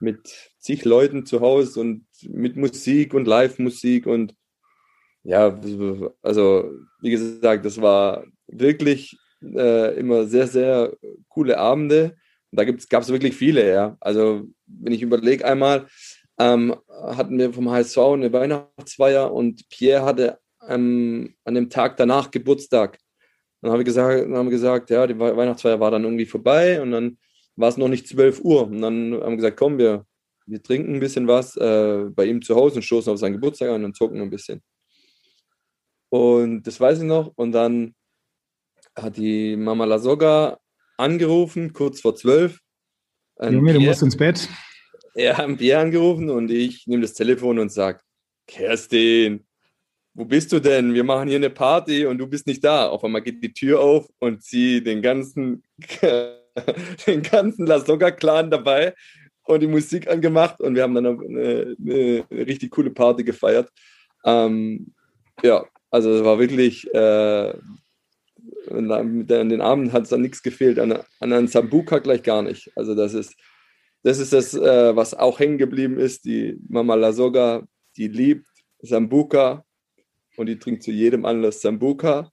mit zig Leuten zu Hause und mit Musik und Live-Musik und ja, also wie gesagt, das war wirklich äh, immer sehr, sehr coole Abende. Und da gab es wirklich viele, ja. Also wenn ich überlege einmal, ähm, hatten wir vom HSV eine Weihnachtsfeier und Pierre hatte ähm, an dem Tag danach Geburtstag. Dann haben wir gesagt, dann haben wir gesagt, ja, die Weihnachtsfeier war dann irgendwie vorbei und dann war es noch nicht 12 Uhr. Und dann haben wir gesagt, komm, wir, wir trinken ein bisschen was äh, bei ihm zu Hause und stoßen auf seinen Geburtstag an und zocken ein bisschen. Und das weiß ich noch. Und dann hat die Mama Lasoga angerufen, kurz vor zwölf. Junge, du musst ins Bett. Er hat Bier angerufen und ich nehme das Telefon und sage, Kerstin, wo bist du denn? Wir machen hier eine Party und du bist nicht da. Auf einmal geht die Tür auf und sie den ganzen, den ganzen Lasoga-Clan dabei und die Musik angemacht und wir haben dann eine, eine, eine richtig coole Party gefeiert. Ähm, ja, also es war wirklich, äh, an den Abend hat es dann nichts gefehlt, an, an einen Sambuka gleich gar nicht. Also das ist das, ist das äh, was auch hängen geblieben ist. Die Mama Lasoga, die liebt Sambuka und die trinkt zu jedem Anlass Sambuka.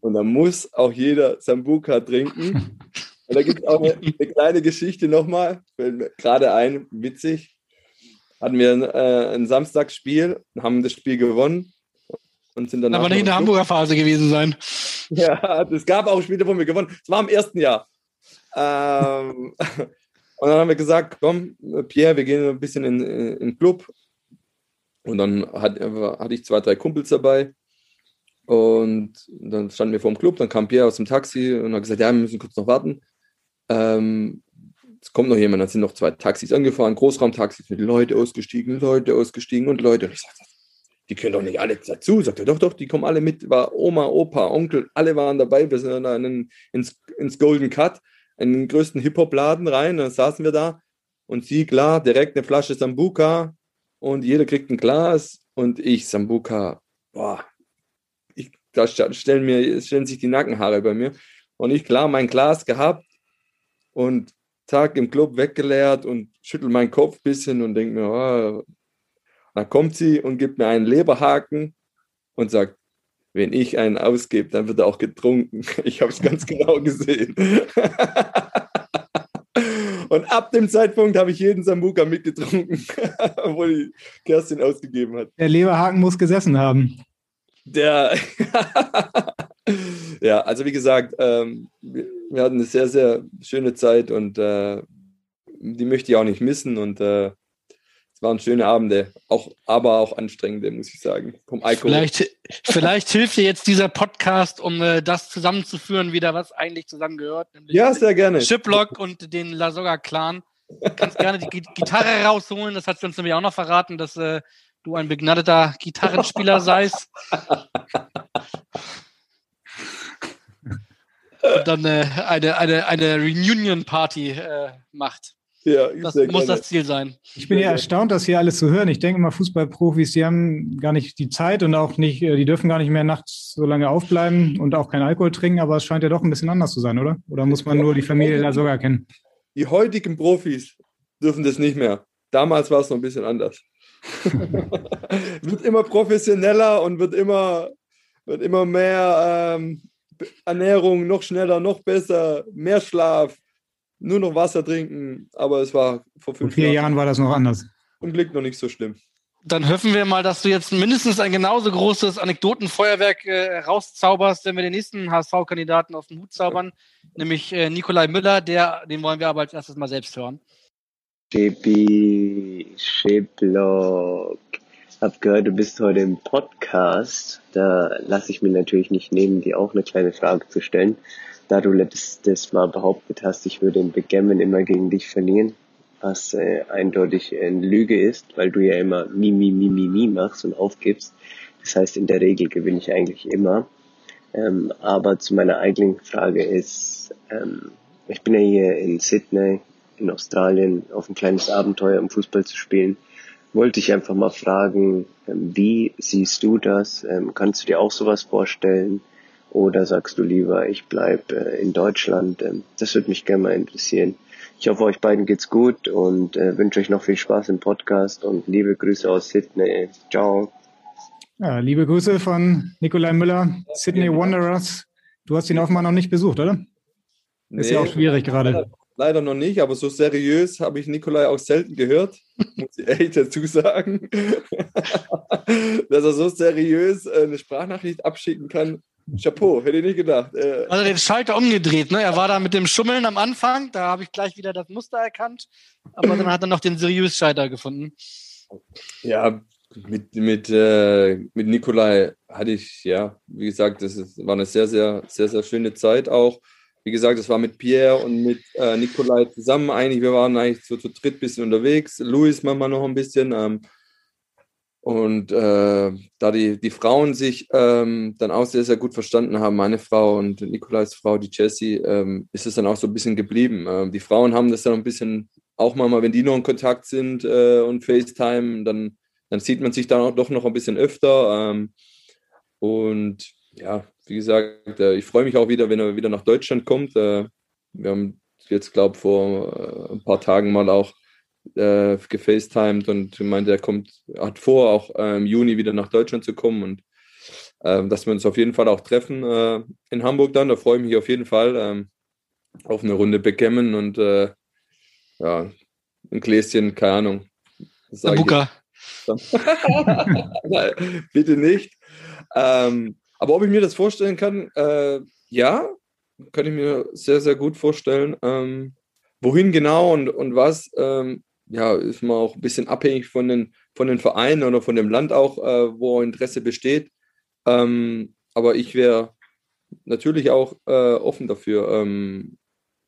Und da muss auch jeder Sambuka trinken. Und da gibt es auch eine, eine, kleine Geschichte nochmal, gerade ein, witzig. Hatten wir ein, äh, ein Samstagsspiel, haben das Spiel gewonnen und sind dann. Aber nicht in der Hamburger Phase gewesen sein. Ja, es gab auch Spiele, wo wir gewonnen. Es war im ersten Jahr. Ähm, und dann haben wir gesagt, komm, Pierre, wir gehen ein bisschen in, in den Club. Und dann hat, hatte ich zwei, drei Kumpels dabei. Und dann standen wir vor dem Club, dann kam Pierre aus dem Taxi und hat gesagt, ja, wir müssen kurz noch warten. Ähm, es kommt noch jemand, dann sind noch zwei Taxis angefahren, Großraumtaxis mit Leute ausgestiegen, Leute ausgestiegen und Leute. Und ich sagte, die können doch nicht alle dazu. Sagt er, doch, doch, die kommen alle mit. War Oma, Opa, Onkel, alle waren dabei. Wir sind dann in, ins, ins Golden Cut, in den größten Hip-Hop-Laden rein. Dann saßen wir da und sie, klar, direkt eine Flasche Sambuka und jeder kriegt ein Glas und ich, Sambuka, boah, ich, da stellen, mir, stellen sich die Nackenhaare bei mir. Und ich, klar, mein Glas gehabt und Tag im Club weggeleert und schüttel meinen Kopf ein bisschen und denke mir, oh, dann kommt sie und gibt mir einen Leberhaken und sagt, wenn ich einen ausgebe, dann wird er auch getrunken. Ich habe es ganz genau gesehen. und ab dem Zeitpunkt habe ich jeden Sambuka mitgetrunken, wo die Kerstin ausgegeben hat. Der Leberhaken muss gesessen haben. Der, ja, also wie gesagt, ähm, wir hatten eine sehr, sehr schöne Zeit und äh, die möchte ich auch nicht missen und äh, es waren schöne Abende, auch, aber auch anstrengende, muss ich sagen. Vom Alkohol. Vielleicht, vielleicht hilft dir jetzt dieser Podcast, um äh, das zusammenzuführen, wieder was eigentlich zusammengehört. Ja, sehr gerne. Shiplock und den Lasoga Clan. Du kannst gerne die Gitarre rausholen. Das hat sie uns nämlich auch noch verraten, dass äh, du ein begnadeter Gitarrenspieler seist. und dann äh, eine, eine, eine Reunion-Party äh, macht. Ja, das muss gerne. das Ziel sein. Ich bin ja erstaunt, das hier alles zu hören. Ich denke mal, Fußballprofis, die haben gar nicht die Zeit und auch nicht, äh, die dürfen gar nicht mehr nachts so lange aufbleiben und auch keinen Alkohol trinken, aber es scheint ja doch ein bisschen anders zu sein, oder? Oder muss man nur die Familie da sogar kennen? Die heutigen Profis dürfen das nicht mehr. Damals war es noch ein bisschen anders. wird immer professioneller und wird immer, wird immer mehr ähm, Ernährung, noch schneller, noch besser, mehr Schlaf, nur noch Wasser trinken, aber es war vor fünf vor vier Jahren, Jahren war das noch anders. Zum Glück noch nicht so schlimm. Dann hoffen wir mal, dass du jetzt mindestens ein genauso großes Anekdotenfeuerwerk äh, rauszauberst, wenn wir den nächsten HSV-Kandidaten aus dem Hut zaubern, nämlich äh, Nikolai Müller, der, den wollen wir aber als erstes mal selbst hören. JP Schiplock. Hab gehört, du bist heute im Podcast. Da lasse ich mir natürlich nicht nehmen, dir auch eine kleine Frage zu stellen da du letztes Mal behauptet hast, ich würde in Begemmen immer gegen dich verlieren, was äh, eindeutig eine Lüge ist, weil du ja immer mi, mi, mi, mi, mi machst und aufgibst. Das heißt, in der Regel gewinne ich eigentlich immer. Ähm, aber zu meiner eigentlichen Frage ist, ähm, ich bin ja hier in Sydney, in Australien, auf ein kleines Abenteuer, um Fußball zu spielen. Wollte ich einfach mal fragen, ähm, wie siehst du das? Ähm, kannst du dir auch sowas vorstellen? Oder sagst du lieber, ich bleib äh, in Deutschland? Ähm, das würde mich gerne mal interessieren. Ich hoffe, euch beiden geht's gut und äh, wünsche euch noch viel Spaß im Podcast und liebe Grüße aus Sydney. Ciao. Ja, liebe Grüße von Nikolai Müller, Sydney Wanderers. Du hast ihn offenbar noch nicht besucht, oder? Ist nee, ja auch schwierig gerade. Leider, leider, noch nicht, aber so seriös habe ich Nikolai auch selten gehört, muss ich echt dazu sagen. Dass er so seriös äh, eine Sprachnachricht abschicken kann, Chapeau, hätte ich nicht gedacht. Äh, also den Schalter umgedreht, ne? Er war da mit dem Schummeln am Anfang, da habe ich gleich wieder das Muster erkannt, aber dann hat er noch den seriös Schalter gefunden. Ja, mit, mit, äh, mit Nikolai hatte ich, ja, wie gesagt, das ist, war eine sehr, sehr, sehr, sehr schöne Zeit auch. Wie gesagt, es war mit Pierre und mit äh, Nikolai zusammen eigentlich. Wir waren eigentlich so zu dritt ein bisschen unterwegs. Louis manchmal noch ein bisschen. Ähm, und äh, da die, die Frauen sich ähm, dann auch sehr, sehr gut verstanden haben, meine Frau und Nikolais Frau, die Jessie, ähm, ist es dann auch so ein bisschen geblieben. Ähm, die Frauen haben das dann ein bisschen, auch mal, wenn die noch in Kontakt sind äh, und FaceTime, dann, dann sieht man sich dann auch doch noch ein bisschen öfter. Ähm, und ja, wie gesagt, äh, ich freue mich auch wieder, wenn er wieder nach Deutschland kommt. Äh, wir haben jetzt, glaube ich, vor äh, ein paar Tagen mal auch äh, gefacetimed und meinte, er kommt, hat vor, auch äh, im Juni wieder nach Deutschland zu kommen und äh, dass wir uns auf jeden Fall auch treffen äh, in Hamburg dann. Da freue ich mich auf jeden Fall ähm, auf eine Runde Backgammon und äh, ja, ein Gläschen, keine Ahnung. Buka. Bitte nicht. Ähm, aber ob ich mir das vorstellen kann, äh, ja, kann ich mir sehr, sehr gut vorstellen. Ähm, wohin genau und, und was, ähm, ja, ist man auch ein bisschen abhängig von den, von den Vereinen oder von dem Land auch, äh, wo Interesse besteht. Ähm, aber ich wäre natürlich auch äh, offen dafür, ähm,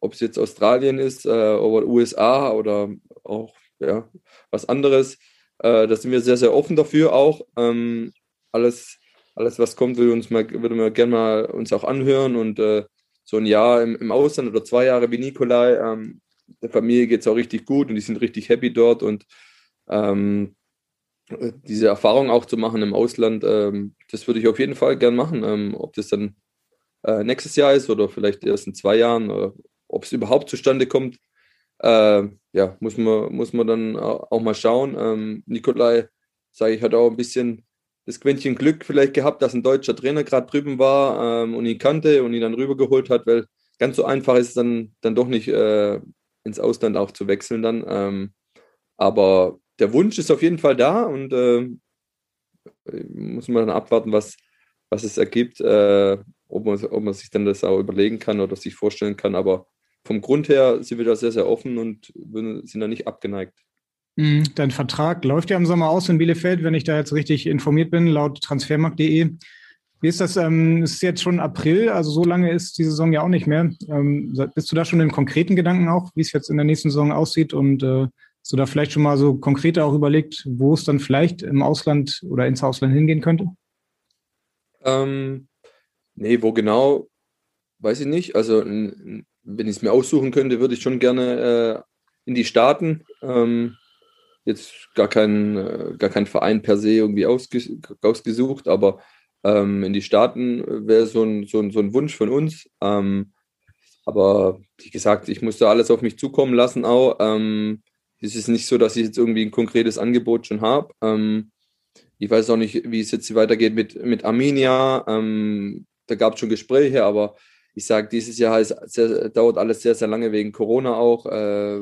ob es jetzt Australien ist äh, oder USA oder auch ja, was anderes. Äh, da sind wir sehr, sehr offen dafür auch. Ähm, alles, alles, was kommt, würde uns mal, würde man gerne mal uns auch anhören und äh, so ein Jahr im, im Ausland oder zwei Jahre wie Nikolai, ähm, der Familie geht es auch richtig gut und die sind richtig happy dort und ähm, diese Erfahrung auch zu machen im Ausland, ähm, das würde ich auf jeden Fall gern machen. Ähm, ob das dann äh, nächstes Jahr ist oder vielleicht erst in zwei Jahren, oder ob es überhaupt zustande kommt, äh, ja, muss man, muss man dann auch mal schauen. Ähm, Nikolai, sage ich, hat auch ein bisschen das Quäntchen Glück vielleicht gehabt, dass ein deutscher Trainer gerade drüben war ähm, und ihn kannte und ihn dann rübergeholt hat, weil ganz so einfach ist es dann, dann doch nicht, äh, ins Ausland auch zu wechseln dann. Ähm, aber der Wunsch ist auf jeden Fall da und äh, muss man dann abwarten, was, was es ergibt, äh, ob, man, ob man sich dann das auch überlegen kann oder sich vorstellen kann. Aber vom Grund her sind wir da sehr, sehr offen und sind da nicht abgeneigt. Mhm, dein Vertrag läuft ja im Sommer aus in Bielefeld, wenn ich da jetzt richtig informiert bin, laut transfermarkt.de. Wie ist das? Ähm, es ist jetzt schon April, also so lange ist die Saison ja auch nicht mehr. Ähm, bist du da schon in konkreten Gedanken auch, wie es jetzt in der nächsten Saison aussieht? Und äh, hast du da vielleicht schon mal so konkreter auch überlegt, wo es dann vielleicht im Ausland oder ins Ausland hingehen könnte? Ähm, nee, wo genau, weiß ich nicht. Also, wenn ich es mir aussuchen könnte, würde ich schon gerne äh, in die Staaten. Ähm, jetzt gar kein, äh, gar kein Verein per se irgendwie ausges ausgesucht, aber ähm, in die Staaten äh, wäre so ein, so, ein, so ein Wunsch von uns. Ähm, aber wie gesagt, ich musste alles auf mich zukommen lassen auch. Ähm, es ist nicht so, dass ich jetzt irgendwie ein konkretes Angebot schon habe. Ähm, ich weiß auch nicht, wie es jetzt weitergeht mit, mit Arminia. Ähm, da gab es schon Gespräche, aber ich sage, dieses Jahr ist sehr, dauert alles sehr, sehr lange wegen Corona auch. Äh,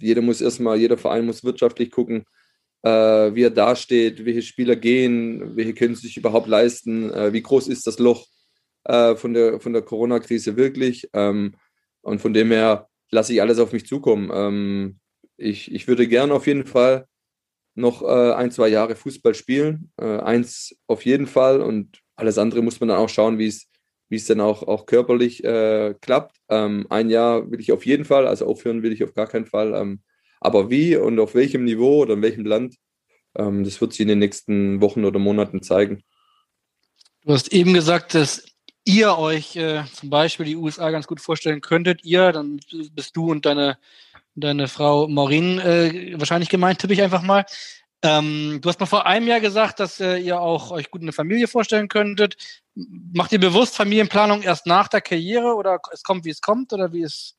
jeder muss erstmal, jeder Verein muss wirtschaftlich gucken wie er dasteht, welche Spieler gehen, welche können sich überhaupt leisten, äh, wie groß ist das Loch äh, von der, von der Corona-Krise wirklich. Ähm, und von dem her lasse ich alles auf mich zukommen. Ähm, ich, ich würde gern auf jeden Fall noch äh, ein, zwei Jahre Fußball spielen. Äh, eins auf jeden Fall und alles andere muss man dann auch schauen, wie es wie es dann auch, auch körperlich äh, klappt. Ähm, ein Jahr will ich auf jeden Fall, also aufhören will ich auf gar keinen Fall. Aber wie und auf welchem Niveau oder in welchem Land, ähm, das wird sich in den nächsten Wochen oder Monaten zeigen. Du hast eben gesagt, dass ihr euch äh, zum Beispiel die USA ganz gut vorstellen könntet. Ihr, dann bist du und deine, deine Frau Maureen äh, wahrscheinlich gemeint, tippe ich einfach mal. Ähm, du hast mal vor einem Jahr gesagt, dass äh, ihr auch euch gut eine Familie vorstellen könntet. Macht ihr bewusst Familienplanung erst nach der Karriere oder es kommt, wie es kommt? Oder wie ist,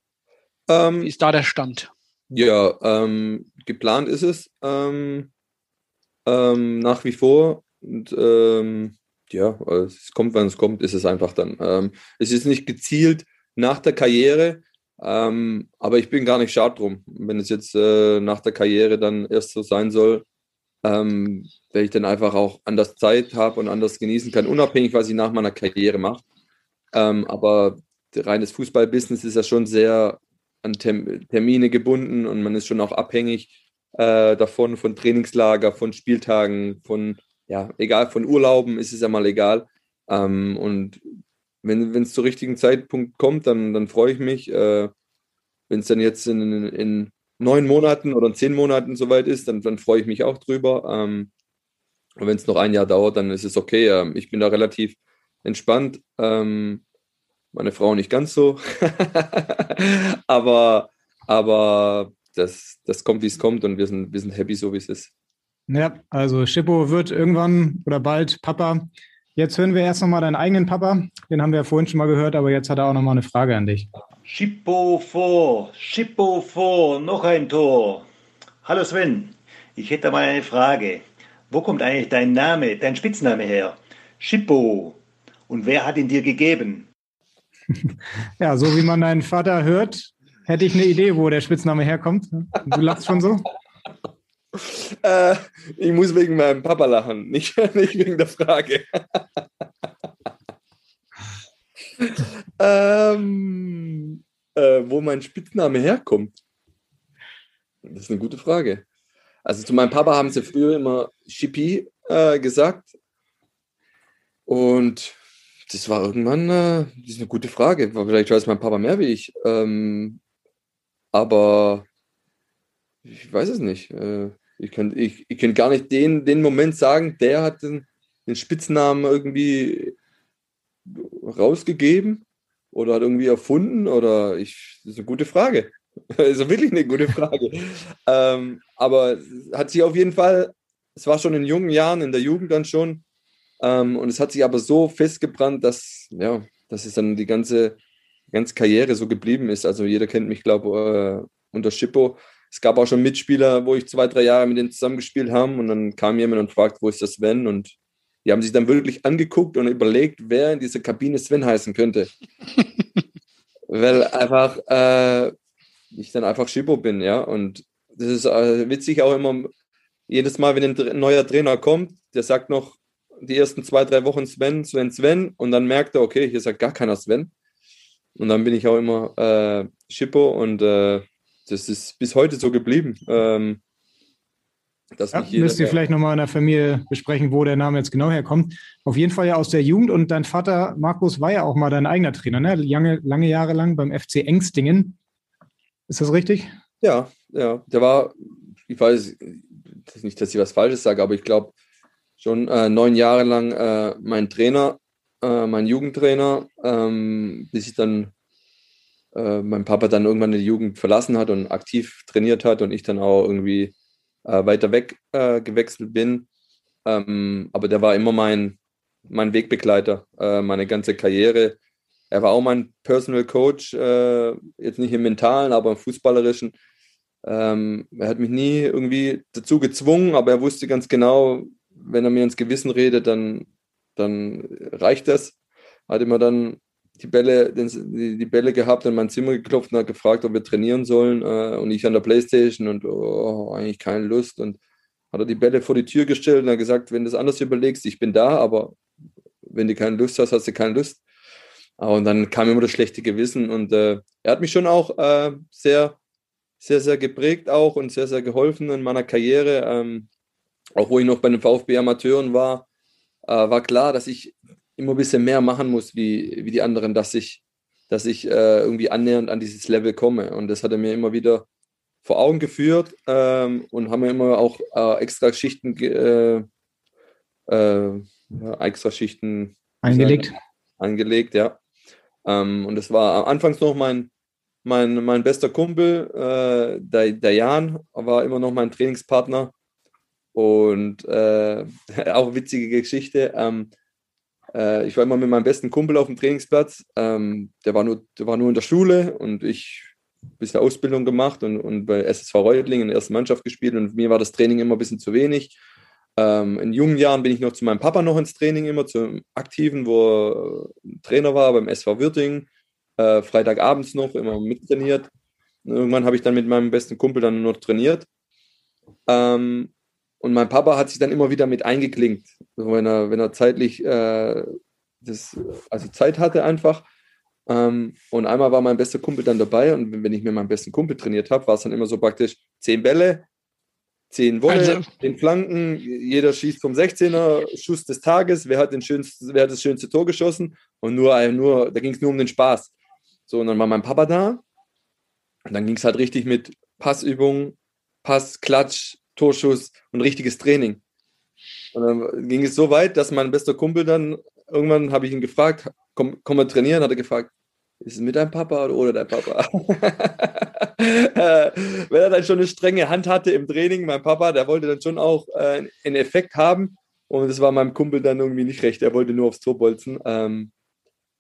ähm, wie ist da der Stand? Ja, ähm, geplant ist es ähm, ähm, nach wie vor. Und ähm, ja, es kommt, wenn es kommt, ist es einfach dann. Ähm, es ist nicht gezielt nach der Karriere, ähm, aber ich bin gar nicht schad drum. Wenn es jetzt äh, nach der Karriere dann erst so sein soll, ähm, weil ich dann einfach auch anders Zeit habe und anders genießen kann, unabhängig, was ich nach meiner Karriere mache. Ähm, aber reines Fußballbusiness ist ja schon sehr an Term Termine gebunden und man ist schon auch abhängig äh, davon, von Trainingslager, von Spieltagen, von, ja, egal, von Urlauben ist es ja mal egal. Ähm, und wenn es zur richtigen Zeitpunkt kommt, dann, dann freue ich mich. Äh, wenn es dann jetzt in, in neun Monaten oder zehn Monaten soweit ist, dann, dann freue ich mich auch drüber. Ähm, und wenn es noch ein Jahr dauert, dann ist es okay. Ähm, ich bin da relativ entspannt. Ähm, meine Frau nicht ganz so. aber aber das, das kommt, wie es kommt und wir sind, wir sind happy, so wie es ist. Ja, also Schippo wird irgendwann oder bald Papa. Jetzt hören wir erst nochmal deinen eigenen Papa. Den haben wir ja vorhin schon mal gehört, aber jetzt hat er auch nochmal eine Frage an dich. Schippo vor, Schippo vor, noch ein Tor. Hallo Sven, ich hätte mal eine Frage. Wo kommt eigentlich dein Name, dein Spitzname her? Schippo. Und wer hat ihn dir gegeben? ja, so wie man deinen Vater hört, hätte ich eine Idee, wo der Spitzname herkommt. Du lachst schon so? Äh, ich muss wegen meinem Papa lachen, nicht, nicht wegen der Frage. ähm, äh, wo mein Spitzname herkommt? Das ist eine gute Frage. Also zu meinem Papa haben sie früher immer Chippy äh, gesagt. Und das war irgendwann, äh, das ist eine gute Frage. Vielleicht weiß mein Papa mehr wie ich. Ähm, aber ich weiß es nicht. Äh, ich kann, ich, ich kann gar nicht den, den Moment sagen, der hat den, den Spitznamen irgendwie rausgegeben oder hat irgendwie erfunden oder ich, das ist eine gute Frage. Das ist wirklich eine gute Frage. ähm, aber hat sich auf jeden Fall, es war schon in jungen Jahren, in der Jugend dann schon, ähm, und es hat sich aber so festgebrannt, dass, ja, dass es dann die ganze, ganze Karriere so geblieben ist. Also jeder kennt mich, glaube ich, äh, unter Schippo. Es gab auch schon Mitspieler, wo ich zwei, drei Jahre mit denen zusammengespielt habe und dann kam jemand und fragt, wo ist das Sven? Und die haben sich dann wirklich angeguckt und überlegt, wer in dieser Kabine Sven heißen könnte. Weil einfach äh, ich dann einfach Schippo bin, ja. Und das ist äh, witzig auch immer, jedes Mal, wenn ein neuer Trainer kommt, der sagt noch die ersten zwei, drei Wochen Sven, Sven, Sven und dann merkt er, okay, hier sagt gar keiner Sven. Und dann bin ich auch immer äh, Schippo und äh, das ist bis heute so geblieben. Ähm, dass ja, müsst ihr vielleicht nochmal in der Familie besprechen, wo der Name jetzt genau herkommt. Auf jeden Fall ja aus der Jugend und dein Vater Markus war ja auch mal dein eigener Trainer, ne? Lange, lange Jahre lang beim FC Engstingen. Ist das richtig? Ja, ja. Der war, ich weiß nicht, dass ich was Falsches sage, aber ich glaube schon äh, neun Jahre lang äh, mein Trainer, äh, mein Jugendtrainer, ähm, bis ich dann äh, mein Papa dann irgendwann die Jugend verlassen hat und aktiv trainiert hat und ich dann auch irgendwie äh, weiter weg äh, gewechselt bin. Ähm, aber der war immer mein, mein Wegbegleiter, meine ganze Karriere. Er war auch mein Personal Coach, jetzt nicht im mentalen, aber im fußballerischen. Ähm, er hat mich nie irgendwie dazu gezwungen, aber er wusste ganz genau, wenn er mir ins Gewissen redet, dann, dann reicht das. Hat immer dann die Bälle, die, die Bälle gehabt, in mein Zimmer geklopft und hat gefragt, ob wir trainieren sollen. Äh, und ich an der Playstation und oh, eigentlich keine Lust. Und hat er die Bälle vor die Tür gestellt und hat gesagt, wenn du das anders überlegst, ich bin da, aber wenn du keine Lust hast, hast du keine Lust. Und dann kam immer das schlechte Gewissen und äh, er hat mich schon auch äh, sehr, sehr, sehr geprägt auch und sehr, sehr geholfen in meiner Karriere. Ähm, auch wo ich noch bei den VfB Amateuren war, äh, war klar, dass ich immer ein bisschen mehr machen muss wie, wie die anderen, dass ich, dass ich äh, irgendwie annähernd an dieses Level komme. Und das hat er mir immer wieder vor Augen geführt ähm, und haben mir immer auch äh, extra Schichten, äh, äh, extra Schichten eingelegt. angelegt, ja. Ähm, und das war anfangs noch mein, mein, mein bester Kumpel, äh, der, der Jan, war immer noch mein Trainingspartner. Und äh, auch witzige Geschichte. Ähm, äh, ich war immer mit meinem besten Kumpel auf dem Trainingsplatz. Ähm, der, war nur, der war nur in der Schule und ich ein bisschen Ausbildung gemacht und, und bei SSV Reutlingen in der ersten Mannschaft gespielt. Und mir war das Training immer ein bisschen zu wenig. Ähm, in jungen Jahren bin ich noch zu meinem Papa noch ins Training, immer zum Aktiven, wo er Trainer war beim SV Würting. Äh, Freitagabends noch immer mittrainiert. Irgendwann habe ich dann mit meinem besten Kumpel dann noch trainiert. Ähm, und mein Papa hat sich dann immer wieder mit eingeklinkt, also wenn er, wenn er zeitlich äh, das, also Zeit hatte einfach. Ähm, und einmal war mein bester Kumpel dann dabei und wenn ich mit meinem besten Kumpel trainiert habe, war es dann immer so praktisch zehn Bälle, zehn Wolle, also, zehn Flanken, jeder schießt vom 16er, Schuss des Tages, wer hat, den schönsten, wer hat das schönste Tor geschossen und nur, nur da ging es nur um den Spaß. So, und dann war mein Papa da und dann ging es halt richtig mit Passübung, Pass, Klatsch, Torschuss und richtiges Training. Und dann ging es so weit, dass mein bester Kumpel dann, irgendwann habe ich ihn gefragt, komm, komm mal trainieren, hat er gefragt, ist es mit deinem Papa oder ohne dein Papa? Wenn er dann schon eine strenge Hand hatte im Training, mein Papa, der wollte dann schon auch äh, einen Effekt haben. Und das war meinem Kumpel dann irgendwie nicht recht. Er wollte nur aufs Tor bolzen. Ähm,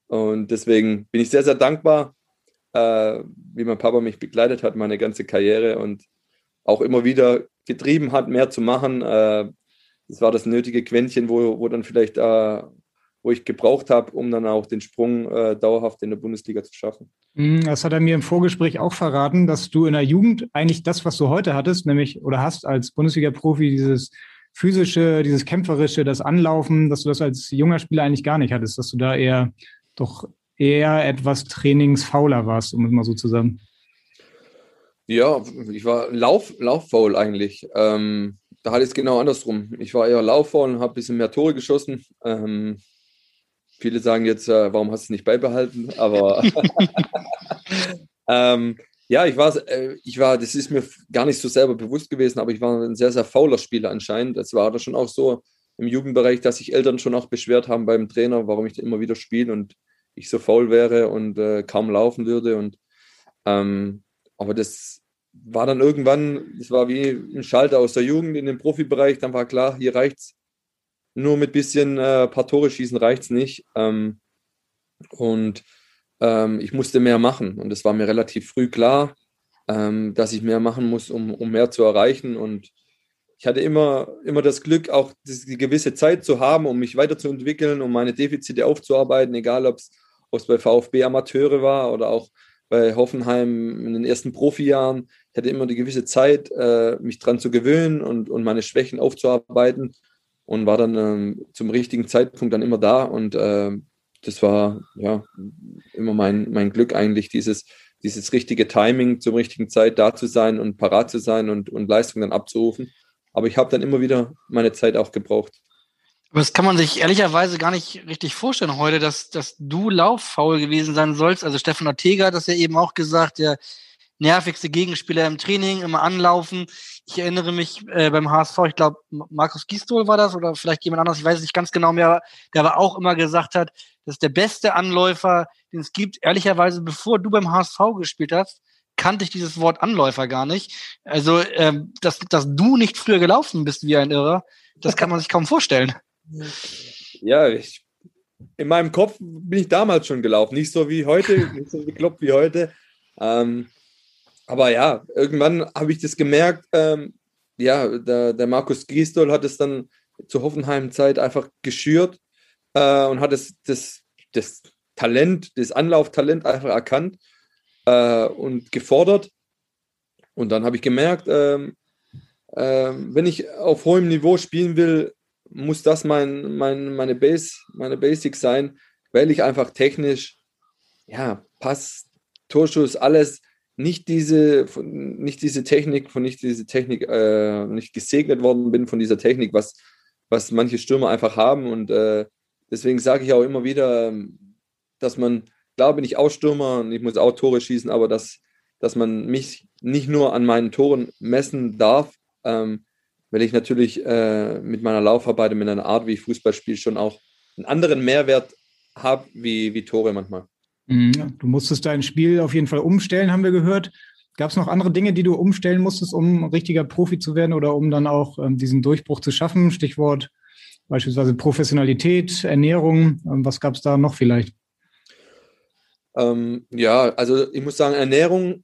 und deswegen bin ich sehr, sehr dankbar, äh, wie mein Papa mich begleitet hat, meine ganze Karriere und auch immer wieder getrieben hat, mehr zu machen. Äh, das war das nötige Quäntchen, wo, wo dann vielleicht äh, wo ich gebraucht habe, um dann auch den Sprung äh, dauerhaft in der Bundesliga zu schaffen. Mhm, das hat er mir im Vorgespräch auch verraten, dass du in der Jugend eigentlich das, was du heute hattest, nämlich oder hast als Bundesliga-Profi, dieses physische, dieses kämpferische, das Anlaufen, dass du das als junger Spieler eigentlich gar nicht hattest, dass du da eher doch eher etwas trainingsfauler warst, um es mal so zu sagen. Ja, ich war Lauf, lauffaul eigentlich. Ähm, da hatte ich es genau andersrum. Ich war eher lauffaul und habe ein bisschen mehr Tore geschossen. Ähm, Viele sagen jetzt, äh, warum hast du es nicht beibehalten? Aber ähm, ja, ich war, äh, ich war, das ist mir gar nicht so selber bewusst gewesen, aber ich war ein sehr, sehr fauler Spieler anscheinend. Das war da schon auch so im Jugendbereich, dass sich Eltern schon auch beschwert haben beim Trainer, warum ich immer wieder spiele und ich so faul wäre und äh, kaum laufen würde. Und ähm, aber das war dann irgendwann, das war wie ein Schalter aus der Jugend in den Profibereich, dann war klar, hier reicht's nur mit bisschen äh, paar Tore schießen reicht es nicht. Ähm, und ähm, ich musste mehr machen. Und es war mir relativ früh klar, ähm, dass ich mehr machen muss, um, um mehr zu erreichen. Und ich hatte immer, immer das Glück, auch die gewisse Zeit zu haben, um mich weiterzuentwickeln, um meine Defizite aufzuarbeiten, egal ob es bei VfB Amateure war oder auch bei Hoffenheim in den ersten Profijahren. Ich hatte immer die gewisse Zeit, äh, mich dran zu gewöhnen und, und meine Schwächen aufzuarbeiten und war dann ähm, zum richtigen Zeitpunkt dann immer da und äh, das war ja immer mein, mein Glück eigentlich, dieses, dieses richtige Timing zum richtigen Zeit da zu sein und parat zu sein und, und Leistung dann abzurufen. Aber ich habe dann immer wieder meine Zeit auch gebraucht. Aber das kann man sich ehrlicherweise gar nicht richtig vorstellen heute, dass, dass du lauffaul gewesen sein sollst. Also Stefan Ortega hat das ja eben auch gesagt, der nervigste Gegenspieler im Training, immer anlaufen. Ich erinnere mich äh, beim HSV, ich glaube, Markus Gistol war das oder vielleicht jemand anderes, ich weiß es nicht ganz genau mehr, der aber auch immer gesagt hat, dass der beste Anläufer, den es gibt, ehrlicherweise, bevor du beim HSV gespielt hast, kannte ich dieses Wort Anläufer gar nicht. Also, ähm, dass, dass du nicht früher gelaufen bist wie ein Irrer, das kann man sich kaum vorstellen. Ja, ich, in meinem Kopf bin ich damals schon gelaufen. Nicht so wie heute, nicht so bekloppt wie heute. Ähm, aber ja, irgendwann habe ich das gemerkt, ähm, ja, der, der Markus Giestol hat es dann zur Hoffenheim-Zeit einfach geschürt äh, und hat es, das, das Talent, das Anlauftalent einfach erkannt äh, und gefordert. Und dann habe ich gemerkt, ähm, äh, wenn ich auf hohem Niveau spielen will, muss das mein, mein, meine, Base, meine Basics sein, weil ich einfach technisch, ja, Pass, Torschuss, alles nicht diese, nicht diese Technik, von nicht diese Technik, äh, nicht gesegnet worden bin von dieser Technik, was, was manche Stürmer einfach haben. Und äh, deswegen sage ich auch immer wieder, dass man, klar bin ich auch Stürmer und ich muss auch Tore schießen, aber dass, dass man mich nicht nur an meinen Toren messen darf, ähm, weil ich natürlich äh, mit meiner Laufarbeit und mit einer Art, wie ich Fußball spiele, schon auch einen anderen Mehrwert habe wie, wie Tore manchmal. Mhm. Du musstest dein Spiel auf jeden Fall umstellen, haben wir gehört. Gab es noch andere Dinge, die du umstellen musstest, um richtiger Profi zu werden oder um dann auch ähm, diesen Durchbruch zu schaffen? Stichwort beispielsweise Professionalität, Ernährung. Ähm, was gab es da noch vielleicht? Ähm, ja, also ich muss sagen, Ernährung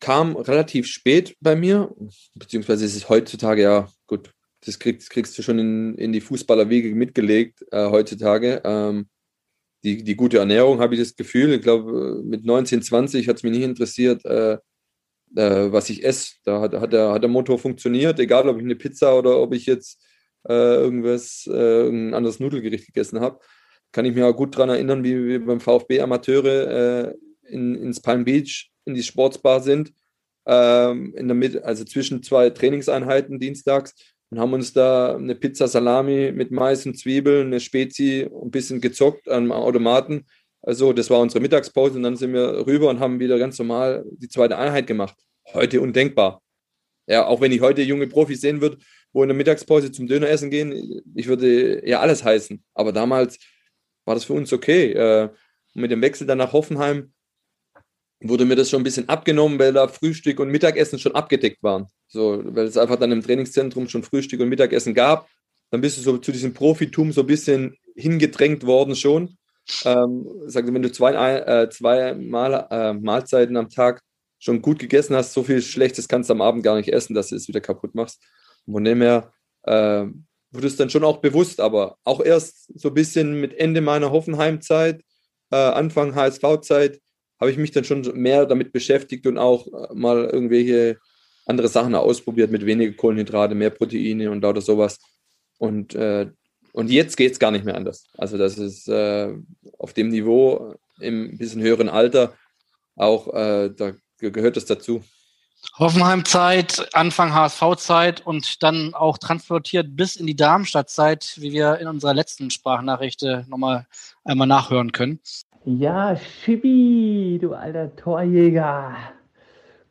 kam relativ spät bei mir, beziehungsweise ist es heutzutage ja gut, das kriegst, kriegst du schon in, in die Fußballerwege mitgelegt äh, heutzutage. Ähm, die, die gute Ernährung habe ich das Gefühl. Ich glaube, mit 19, 20 hat es mich nicht interessiert, äh, äh, was ich esse. Da hat, hat, der, hat der Motor funktioniert, egal ob ich eine Pizza oder ob ich jetzt äh, irgendwas, äh, ein anderes Nudelgericht gegessen habe. Kann ich mir auch gut daran erinnern, wie wir beim VfB Amateure äh, in, ins Palm Beach in die Sportsbar sind, ähm, in der Mitte, also zwischen zwei Trainingseinheiten dienstags und haben uns da eine Pizza Salami mit Mais und Zwiebeln, eine Spezi, ein bisschen gezockt am Automaten. Also das war unsere Mittagspause und dann sind wir rüber und haben wieder ganz normal die zweite Einheit gemacht. Heute undenkbar. Ja, auch wenn ich heute junge Profis sehen würde, wo in der Mittagspause zum Döner essen gehen, ich würde ja alles heißen. Aber damals war das für uns okay. Äh, mit dem Wechsel dann nach Hoffenheim wurde mir das schon ein bisschen abgenommen, weil da Frühstück und Mittagessen schon abgedeckt waren. So, weil es einfach dann im Trainingszentrum schon Frühstück und Mittagessen gab. Dann bist du so zu diesem Profitum so ein bisschen hingedrängt worden schon. Ähm, sag, wenn du zwei, äh, zwei Mal, äh, Mahlzeiten am Tag schon gut gegessen hast, so viel Schlechtes kannst du am Abend gar nicht essen, dass du es wieder kaputt machst. Von dem her äh, wurde es dann schon auch bewusst, aber auch erst so ein bisschen mit Ende meiner Hoffenheim-Zeit, äh, Anfang HSV-Zeit, habe ich mich dann schon mehr damit beschäftigt und auch äh, mal irgendwelche andere Sachen ausprobiert mit weniger Kohlenhydrate, mehr Proteine und lauter sowas. Und, äh, und jetzt geht es gar nicht mehr anders. Also das ist äh, auf dem Niveau im bisschen höheren Alter auch, äh, da gehört das dazu. Hoffenheim-Zeit, Anfang HSV-Zeit und dann auch transportiert bis in die Darmstadt-Zeit, wie wir in unserer letzten Sprachnachricht nochmal einmal nachhören können. Ja, Schibi, du alter Torjäger.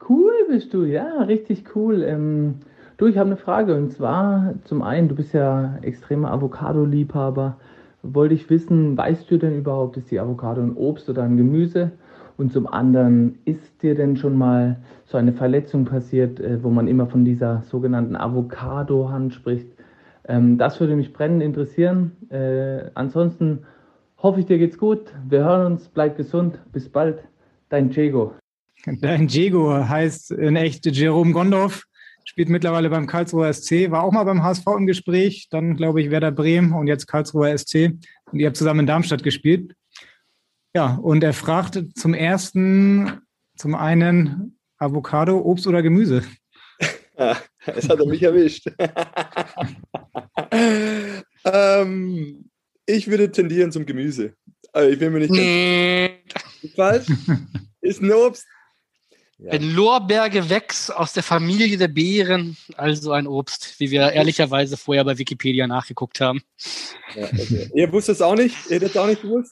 Cool bist du, ja, richtig cool. Ähm, du, ich habe eine Frage und zwar zum einen, du bist ja extremer Avocado-Liebhaber. Wollte ich wissen, weißt du denn überhaupt, ist die Avocado ein Obst oder ein Gemüse? Und zum anderen, ist dir denn schon mal so eine Verletzung passiert, äh, wo man immer von dieser sogenannten Avocado-Hand spricht? Ähm, das würde mich brennend interessieren. Äh, ansonsten Hoffe ich, dir geht's gut. Wir hören uns. Bleib gesund. Bis bald. Dein Diego. Dein Diego heißt in echt Jerome Gondorf, spielt mittlerweile beim Karlsruher SC, war auch mal beim HSV im Gespräch, dann glaube ich Werder Bremen und jetzt Karlsruher SC. Und ihr habt zusammen in Darmstadt gespielt. Ja, und er fragt zum ersten, zum einen Avocado, Obst oder Gemüse? Es hat er mich erwischt. ähm, ich würde tendieren zum Gemüse. Aber ich bin mir nicht ganz falsch. Ist ein Obst. Ja. Ein Lorbeergewächs aus der Familie der Beeren, also ein Obst, wie wir ehrlicherweise vorher bei Wikipedia nachgeguckt haben. Ja, okay. Ihr wusstet es auch nicht? Ihr hättet es auch nicht gewusst?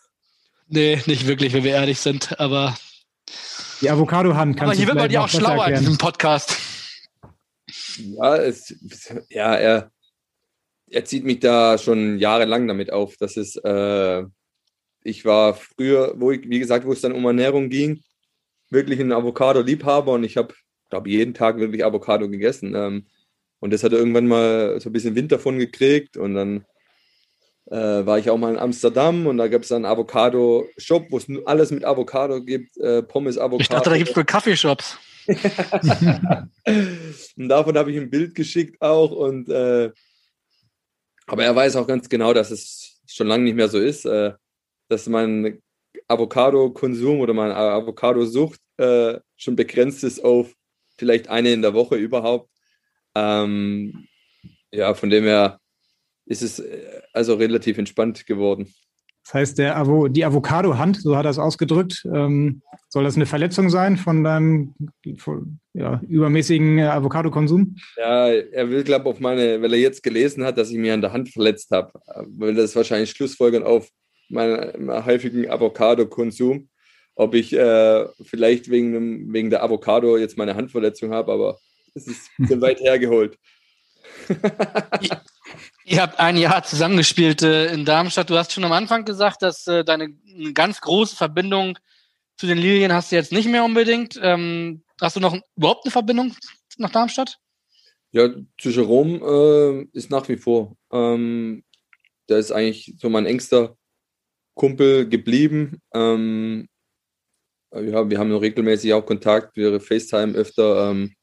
Nee, nicht wirklich, wenn wir ehrlich sind, aber. Die Avocado-Hand kannst Aber hier wird man ja auch schlauer in diesem Podcast. Ja, es, ja, er, er zieht mich da schon jahrelang damit auf. Das ist, äh, ich war früher, wo ich, wie gesagt, wo es dann um Ernährung ging, wirklich ein Avocado-Liebhaber und ich habe, glaube jeden Tag wirklich Avocado gegessen. Ähm, und das hat er irgendwann mal so ein bisschen Wind davon gekriegt und dann äh, war ich auch mal in Amsterdam und da gab es einen Avocado-Shop, wo es alles mit Avocado gibt, äh, Pommes Avocado. Ich dachte, da gibt es nur Kaffeeshops. und davon habe ich ein Bild geschickt auch und äh, aber er weiß auch ganz genau, dass es schon lange nicht mehr so ist, äh, dass mein Avocado-Konsum oder meine Avocado-Sucht äh, schon begrenzt ist auf vielleicht eine in der Woche überhaupt. Ähm, ja, von dem her ist es äh, also relativ entspannt geworden. Das heißt, der Avo, die Avocado-Hand, so hat er es ausgedrückt, ähm, soll das eine Verletzung sein von deinem ja, übermäßigen äh, Avocado-Konsum? Ja, er will, glaube ich, auf meine, weil er jetzt gelesen hat, dass ich mir an der Hand verletzt habe. Weil das wahrscheinlich Schlussfolgern auf meinen häufigen Avocado-Konsum. Ob ich äh, vielleicht wegen, wegen der Avocado jetzt meine Handverletzung habe, aber es ist ein bisschen weit hergeholt. Ihr habt ein Jahr zusammengespielt äh, in Darmstadt. Du hast schon am Anfang gesagt, dass äh, deine eine ganz große Verbindung zu den Lilien hast du jetzt nicht mehr unbedingt. Ähm, hast du noch überhaupt eine Verbindung nach Darmstadt? Ja, zu Jerome äh, ist nach wie vor. Ähm, der ist eigentlich so mein engster Kumpel geblieben. Ähm, ja, wir haben noch regelmäßig auch Kontakt, wir FaceTime öfter. Ähm,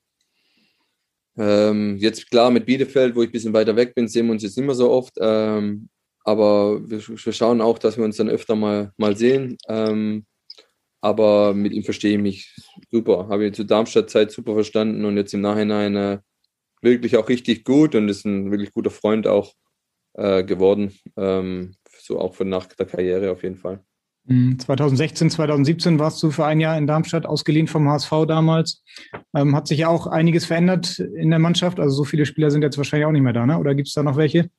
ähm, jetzt klar mit Bielefeld, wo ich ein bisschen weiter weg bin, sehen wir uns jetzt nicht mehr so oft. Ähm, aber wir, wir, schauen auch, dass wir uns dann öfter mal, mal sehen. Ähm, aber mit ihm verstehe ich mich super. Habe ich zur Darmstadt-Zeit super verstanden und jetzt im Nachhinein äh, wirklich auch richtig gut und ist ein wirklich guter Freund auch äh, geworden. Ähm, so auch für nach der Karriere auf jeden Fall. 2016, hm, 2017 warst du für ein Jahr in Darmstadt ausgeliehen vom HSV damals. Ähm, hat sich ja auch einiges verändert in der Mannschaft. Also so viele Spieler sind jetzt wahrscheinlich auch nicht mehr da, ne? oder gibt es da noch welche?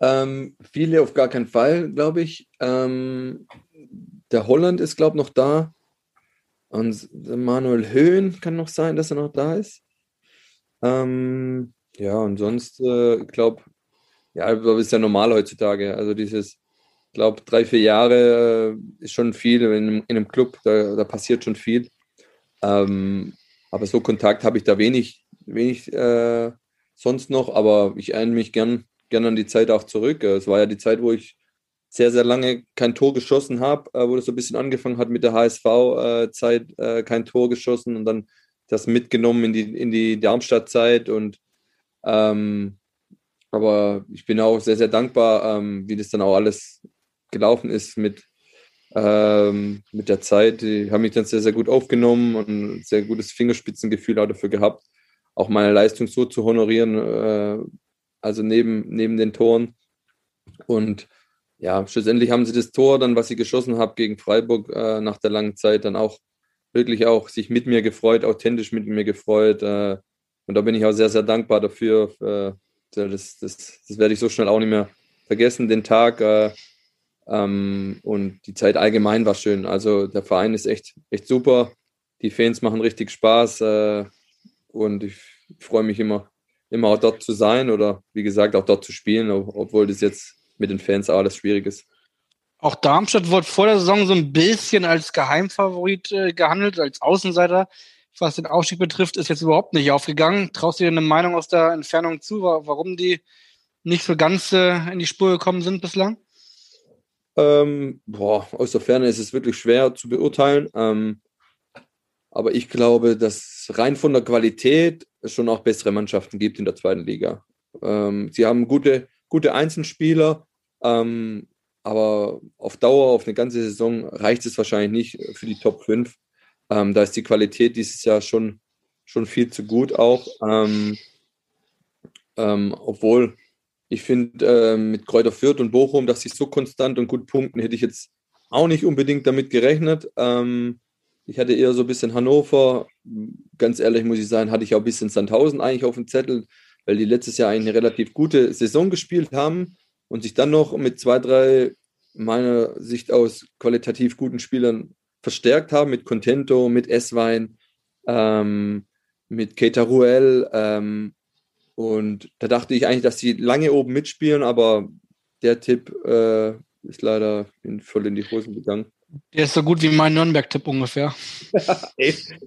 Ähm, viele auf gar keinen Fall, glaube ich. Ähm, der Holland ist, glaube ich, noch da. Und Manuel Höhn kann noch sein, dass er noch da ist. Ähm, ja, und sonst, äh, glaube, ja, das ist ja normal heutzutage. Also dieses ich glaube, drei, vier Jahre äh, ist schon viel in, in einem Club, da, da, passiert schon viel. Ähm, aber so Kontakt habe ich da wenig, wenig äh, sonst noch, aber ich erinnere mich gern, gern an die Zeit auch zurück. Es war ja die Zeit, wo ich sehr, sehr lange kein Tor geschossen habe, äh, wo das so ein bisschen angefangen hat mit der HSV-Zeit, äh, äh, kein Tor geschossen und dann das mitgenommen in die, in die Darmstadt-Zeit und ähm, aber ich bin auch sehr, sehr dankbar, ähm, wie das dann auch alles gelaufen ist mit, ähm, mit der Zeit. Die haben mich dann sehr, sehr gut aufgenommen und ein sehr gutes Fingerspitzengefühl auch dafür gehabt, auch meine Leistung so zu honorieren, äh, also neben, neben den Toren. Und ja, schlussendlich haben sie das Tor dann, was ich geschossen habe gegen Freiburg äh, nach der langen Zeit, dann auch wirklich auch sich mit mir gefreut, authentisch mit mir gefreut. Äh, und da bin ich auch sehr, sehr dankbar dafür. Äh, das, das, das werde ich so schnell auch nicht mehr vergessen, den Tag. Äh, ähm, und die Zeit allgemein war schön. Also der Verein ist echt, echt super. Die Fans machen richtig Spaß. Äh, und ich freue mich immer, immer auch dort zu sein oder wie gesagt auch dort zu spielen, obwohl das jetzt mit den Fans alles schwierig ist. Auch Darmstadt wurde vor der Saison so ein bisschen als Geheimfavorit äh, gehandelt, als Außenseiter. Was den Aufstieg betrifft, ist jetzt überhaupt nicht aufgegangen. Traust du dir eine Meinung aus der Entfernung zu, warum die nicht so ganz äh, in die Spur gekommen sind bislang? Ähm, boah, aus der Ferne ist es wirklich schwer zu beurteilen. Ähm, aber ich glaube, dass rein von der Qualität schon auch bessere Mannschaften gibt in der zweiten Liga. Ähm, sie haben gute, gute Einzelspieler, ähm, aber auf Dauer, auf eine ganze Saison reicht es wahrscheinlich nicht für die Top 5. Ähm, da ist die Qualität dieses Jahr schon, schon viel zu gut auch. Ähm, obwohl ich finde, äh, mit Kräuter Fürth und Bochum, dass sie so konstant und gut punkten, hätte ich jetzt auch nicht unbedingt damit gerechnet. Ähm, ich hatte eher so ein bisschen Hannover. Ganz ehrlich muss ich sagen, hatte ich auch ein bisschen Sandhausen eigentlich auf dem Zettel, weil die letztes Jahr eigentlich eine relativ gute Saison gespielt haben und sich dann noch mit zwei, drei meiner Sicht aus qualitativ guten Spielern verstärkt haben, mit Contento, mit Esswein, ähm, mit Keita Ruel, ähm, und da dachte ich eigentlich, dass sie lange oben mitspielen, aber der Tipp äh, ist leider voll in die Hosen gegangen. Der ist so gut wie mein Nürnberg-Tipp ungefähr.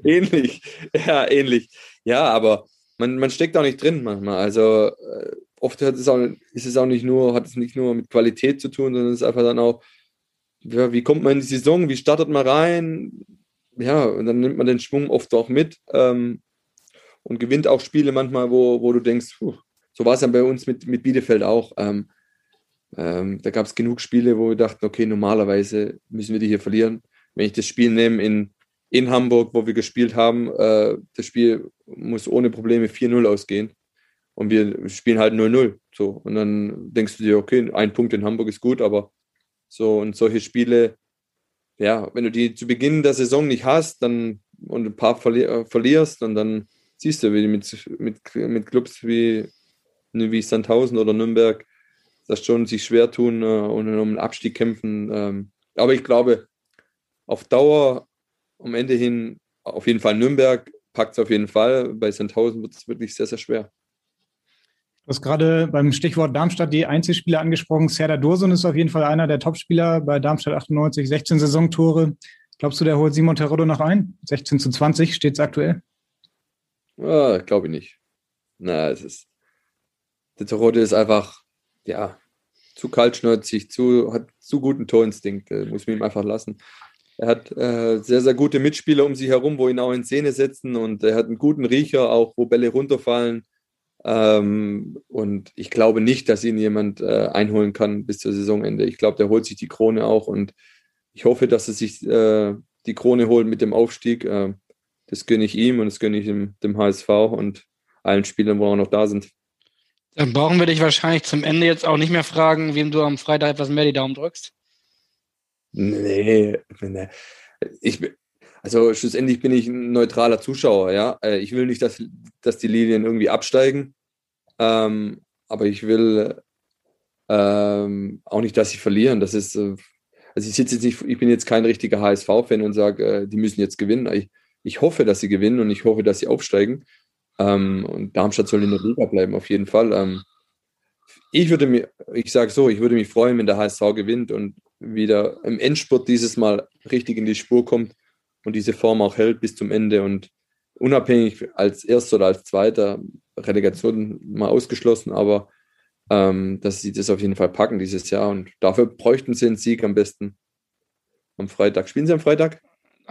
ähnlich. Ja, ähnlich. Ja, aber man, man steckt auch nicht drin manchmal. Also äh, oft hat es auch, ist es auch nicht nur, hat es nicht nur mit Qualität zu tun, sondern es ist einfach dann auch, ja, wie kommt man in die Saison, wie startet man rein? Ja, und dann nimmt man den Schwung oft auch mit. Ähm, und gewinnt auch Spiele manchmal, wo, wo du denkst, puh, so war es dann bei uns mit, mit Bielefeld auch. Ähm, ähm, da gab es genug Spiele, wo wir dachten, okay, normalerweise müssen wir die hier verlieren. Wenn ich das Spiel nehme in, in Hamburg, wo wir gespielt haben, äh, das Spiel muss ohne Probleme 4-0 ausgehen. Und wir spielen halt 0-0. So. Und dann denkst du dir, okay, ein Punkt in Hamburg ist gut, aber so und solche Spiele, ja, wenn du die zu Beginn der Saison nicht hast, dann und ein paar verli äh, verlierst und dann siehst du, wie mit, mit, mit Clubs wie, wie Sandhausen oder Nürnberg das schon sich schwer tun äh, und um einen Abstieg kämpfen. Ähm, aber ich glaube, auf Dauer, am Ende hin, auf jeden Fall Nürnberg packt es auf jeden Fall. Bei Sandhausen wird es wirklich sehr, sehr schwer. Du hast gerade beim Stichwort Darmstadt die Einzelspieler angesprochen. Serdar Dursun ist auf jeden Fall einer der Topspieler bei Darmstadt 98, 16 Saisontore. Glaubst du, der holt Simon Terodde noch ein? 16 zu 20 steht es aktuell? Ah, Glaube ich nicht. Na, es ist. Der Terodde ist einfach, ja, zu kaltschnäuzig, zu, hat zu guten Torinstinkt, äh, muss man ihm einfach lassen. Er hat äh, sehr, sehr gute Mitspieler um sich herum, wo ihn auch in Szene setzen und er hat einen guten Riecher, auch wo Bälle runterfallen. Ähm, und ich glaube nicht, dass ihn jemand äh, einholen kann bis zur Saisonende. Ich glaube, der holt sich die Krone auch und ich hoffe, dass er sich äh, die Krone holt mit dem Aufstieg. Das gönne ich ihm und das gönne ich dem, dem HSV und allen Spielern, wo auch noch da sind. Dann brauchen wir dich wahrscheinlich zum Ende jetzt auch nicht mehr fragen, wem du am Freitag etwas mehr die Daumen drückst. Nee, nee. Ich, also schlussendlich bin ich ein neutraler Zuschauer, ja. Äh, ich will nicht, dass, dass die Linien irgendwie absteigen. Ähm, aber ich will ähm, auch nicht, dass sie verlieren. Das ist, äh, also ich sitze jetzt nicht, ich bin jetzt kein richtiger HSV-Fan und sage, äh, die müssen jetzt gewinnen. Ich, ich hoffe, dass sie gewinnen und ich hoffe, dass sie aufsteigen. Ähm, und Darmstadt soll in der Liga bleiben, auf jeden Fall. Ähm, ich würde mir, ich sage so, ich würde mich freuen, wenn der HSV gewinnt und wieder im Endspurt dieses Mal richtig in die Spur kommt und diese Form auch hält bis zum Ende und unabhängig als Erster oder als Zweiter, Relegation mal ausgeschlossen, aber ähm, dass sie das auf jeden Fall packen dieses Jahr und dafür bräuchten sie einen Sieg am besten am Freitag. Spielen sie am Freitag?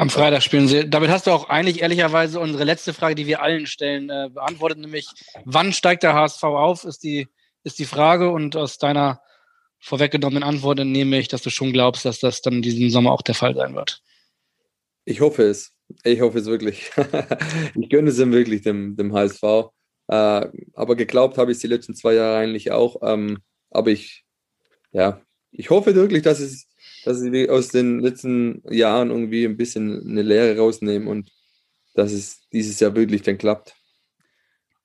Am Freitag spielen sie. Damit hast du auch eigentlich ehrlicherweise unsere letzte Frage, die wir allen stellen, äh, beantwortet, nämlich wann steigt der HSV auf, ist die, ist die Frage und aus deiner vorweggenommenen Antwort entnehme ich, dass du schon glaubst, dass das dann diesen Sommer auch der Fall sein wird. Ich hoffe es. Ich hoffe es wirklich. ich gönne es ihm wirklich, dem, dem HSV. Äh, aber geglaubt habe ich es die letzten zwei Jahre eigentlich auch. Ähm, aber ich, ja, ich hoffe wirklich, dass es, dass sie aus den letzten Jahren irgendwie ein bisschen eine Lehre rausnehmen und dass es dieses Jahr wirklich dann klappt.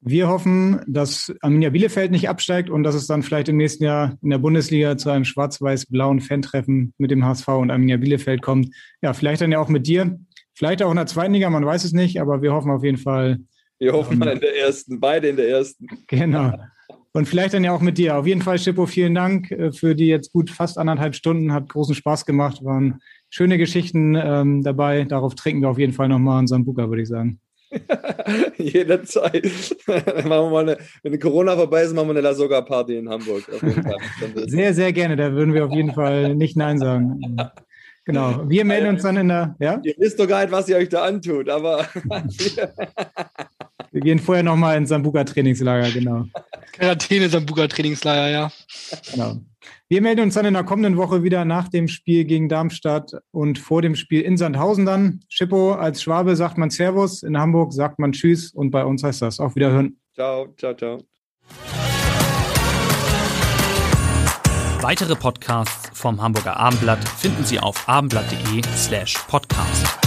Wir hoffen, dass Arminia Bielefeld nicht absteigt und dass es dann vielleicht im nächsten Jahr in der Bundesliga zu einem schwarz-weiß-blauen Fan-Treffen mit dem HSV und Arminia Bielefeld kommt. Ja, vielleicht dann ja auch mit dir. Vielleicht auch in der zweiten Liga, man weiß es nicht, aber wir hoffen auf jeden Fall. Wir hoffen ähm, mal in der ersten, beide in der ersten. Genau. Und vielleicht dann ja auch mit dir. Auf jeden Fall, Schippo, vielen Dank äh, für die jetzt gut fast anderthalb Stunden. Hat großen Spaß gemacht. Waren schöne Geschichten ähm, dabei. Darauf trinken wir auf jeden Fall nochmal einen Sambuka, würde ich sagen. Jederzeit. machen wir mal eine, wenn Corona vorbei ist, machen wir eine La Soga Party in Hamburg. sehr, sehr gerne. Da würden wir auf jeden Fall nicht Nein sagen. Genau. Wir melden uns dann in der. Ja? Ihr wisst doch gar nicht, was ihr euch da antut, aber. Wir gehen vorher nochmal ins Sambuka-Trainingslager, genau. Quarantäne Sambuka-Trainingslager, ja. Genau. Wir melden uns dann in der kommenden Woche wieder nach dem Spiel gegen Darmstadt und vor dem Spiel in Sandhausen dann. Schippo, als Schwabe sagt man Servus, in Hamburg sagt man Tschüss und bei uns heißt das auf Wiederhören. Ciao, ciao, ciao. Weitere Podcasts vom Hamburger Abendblatt finden Sie auf abendblatt.de slash podcast.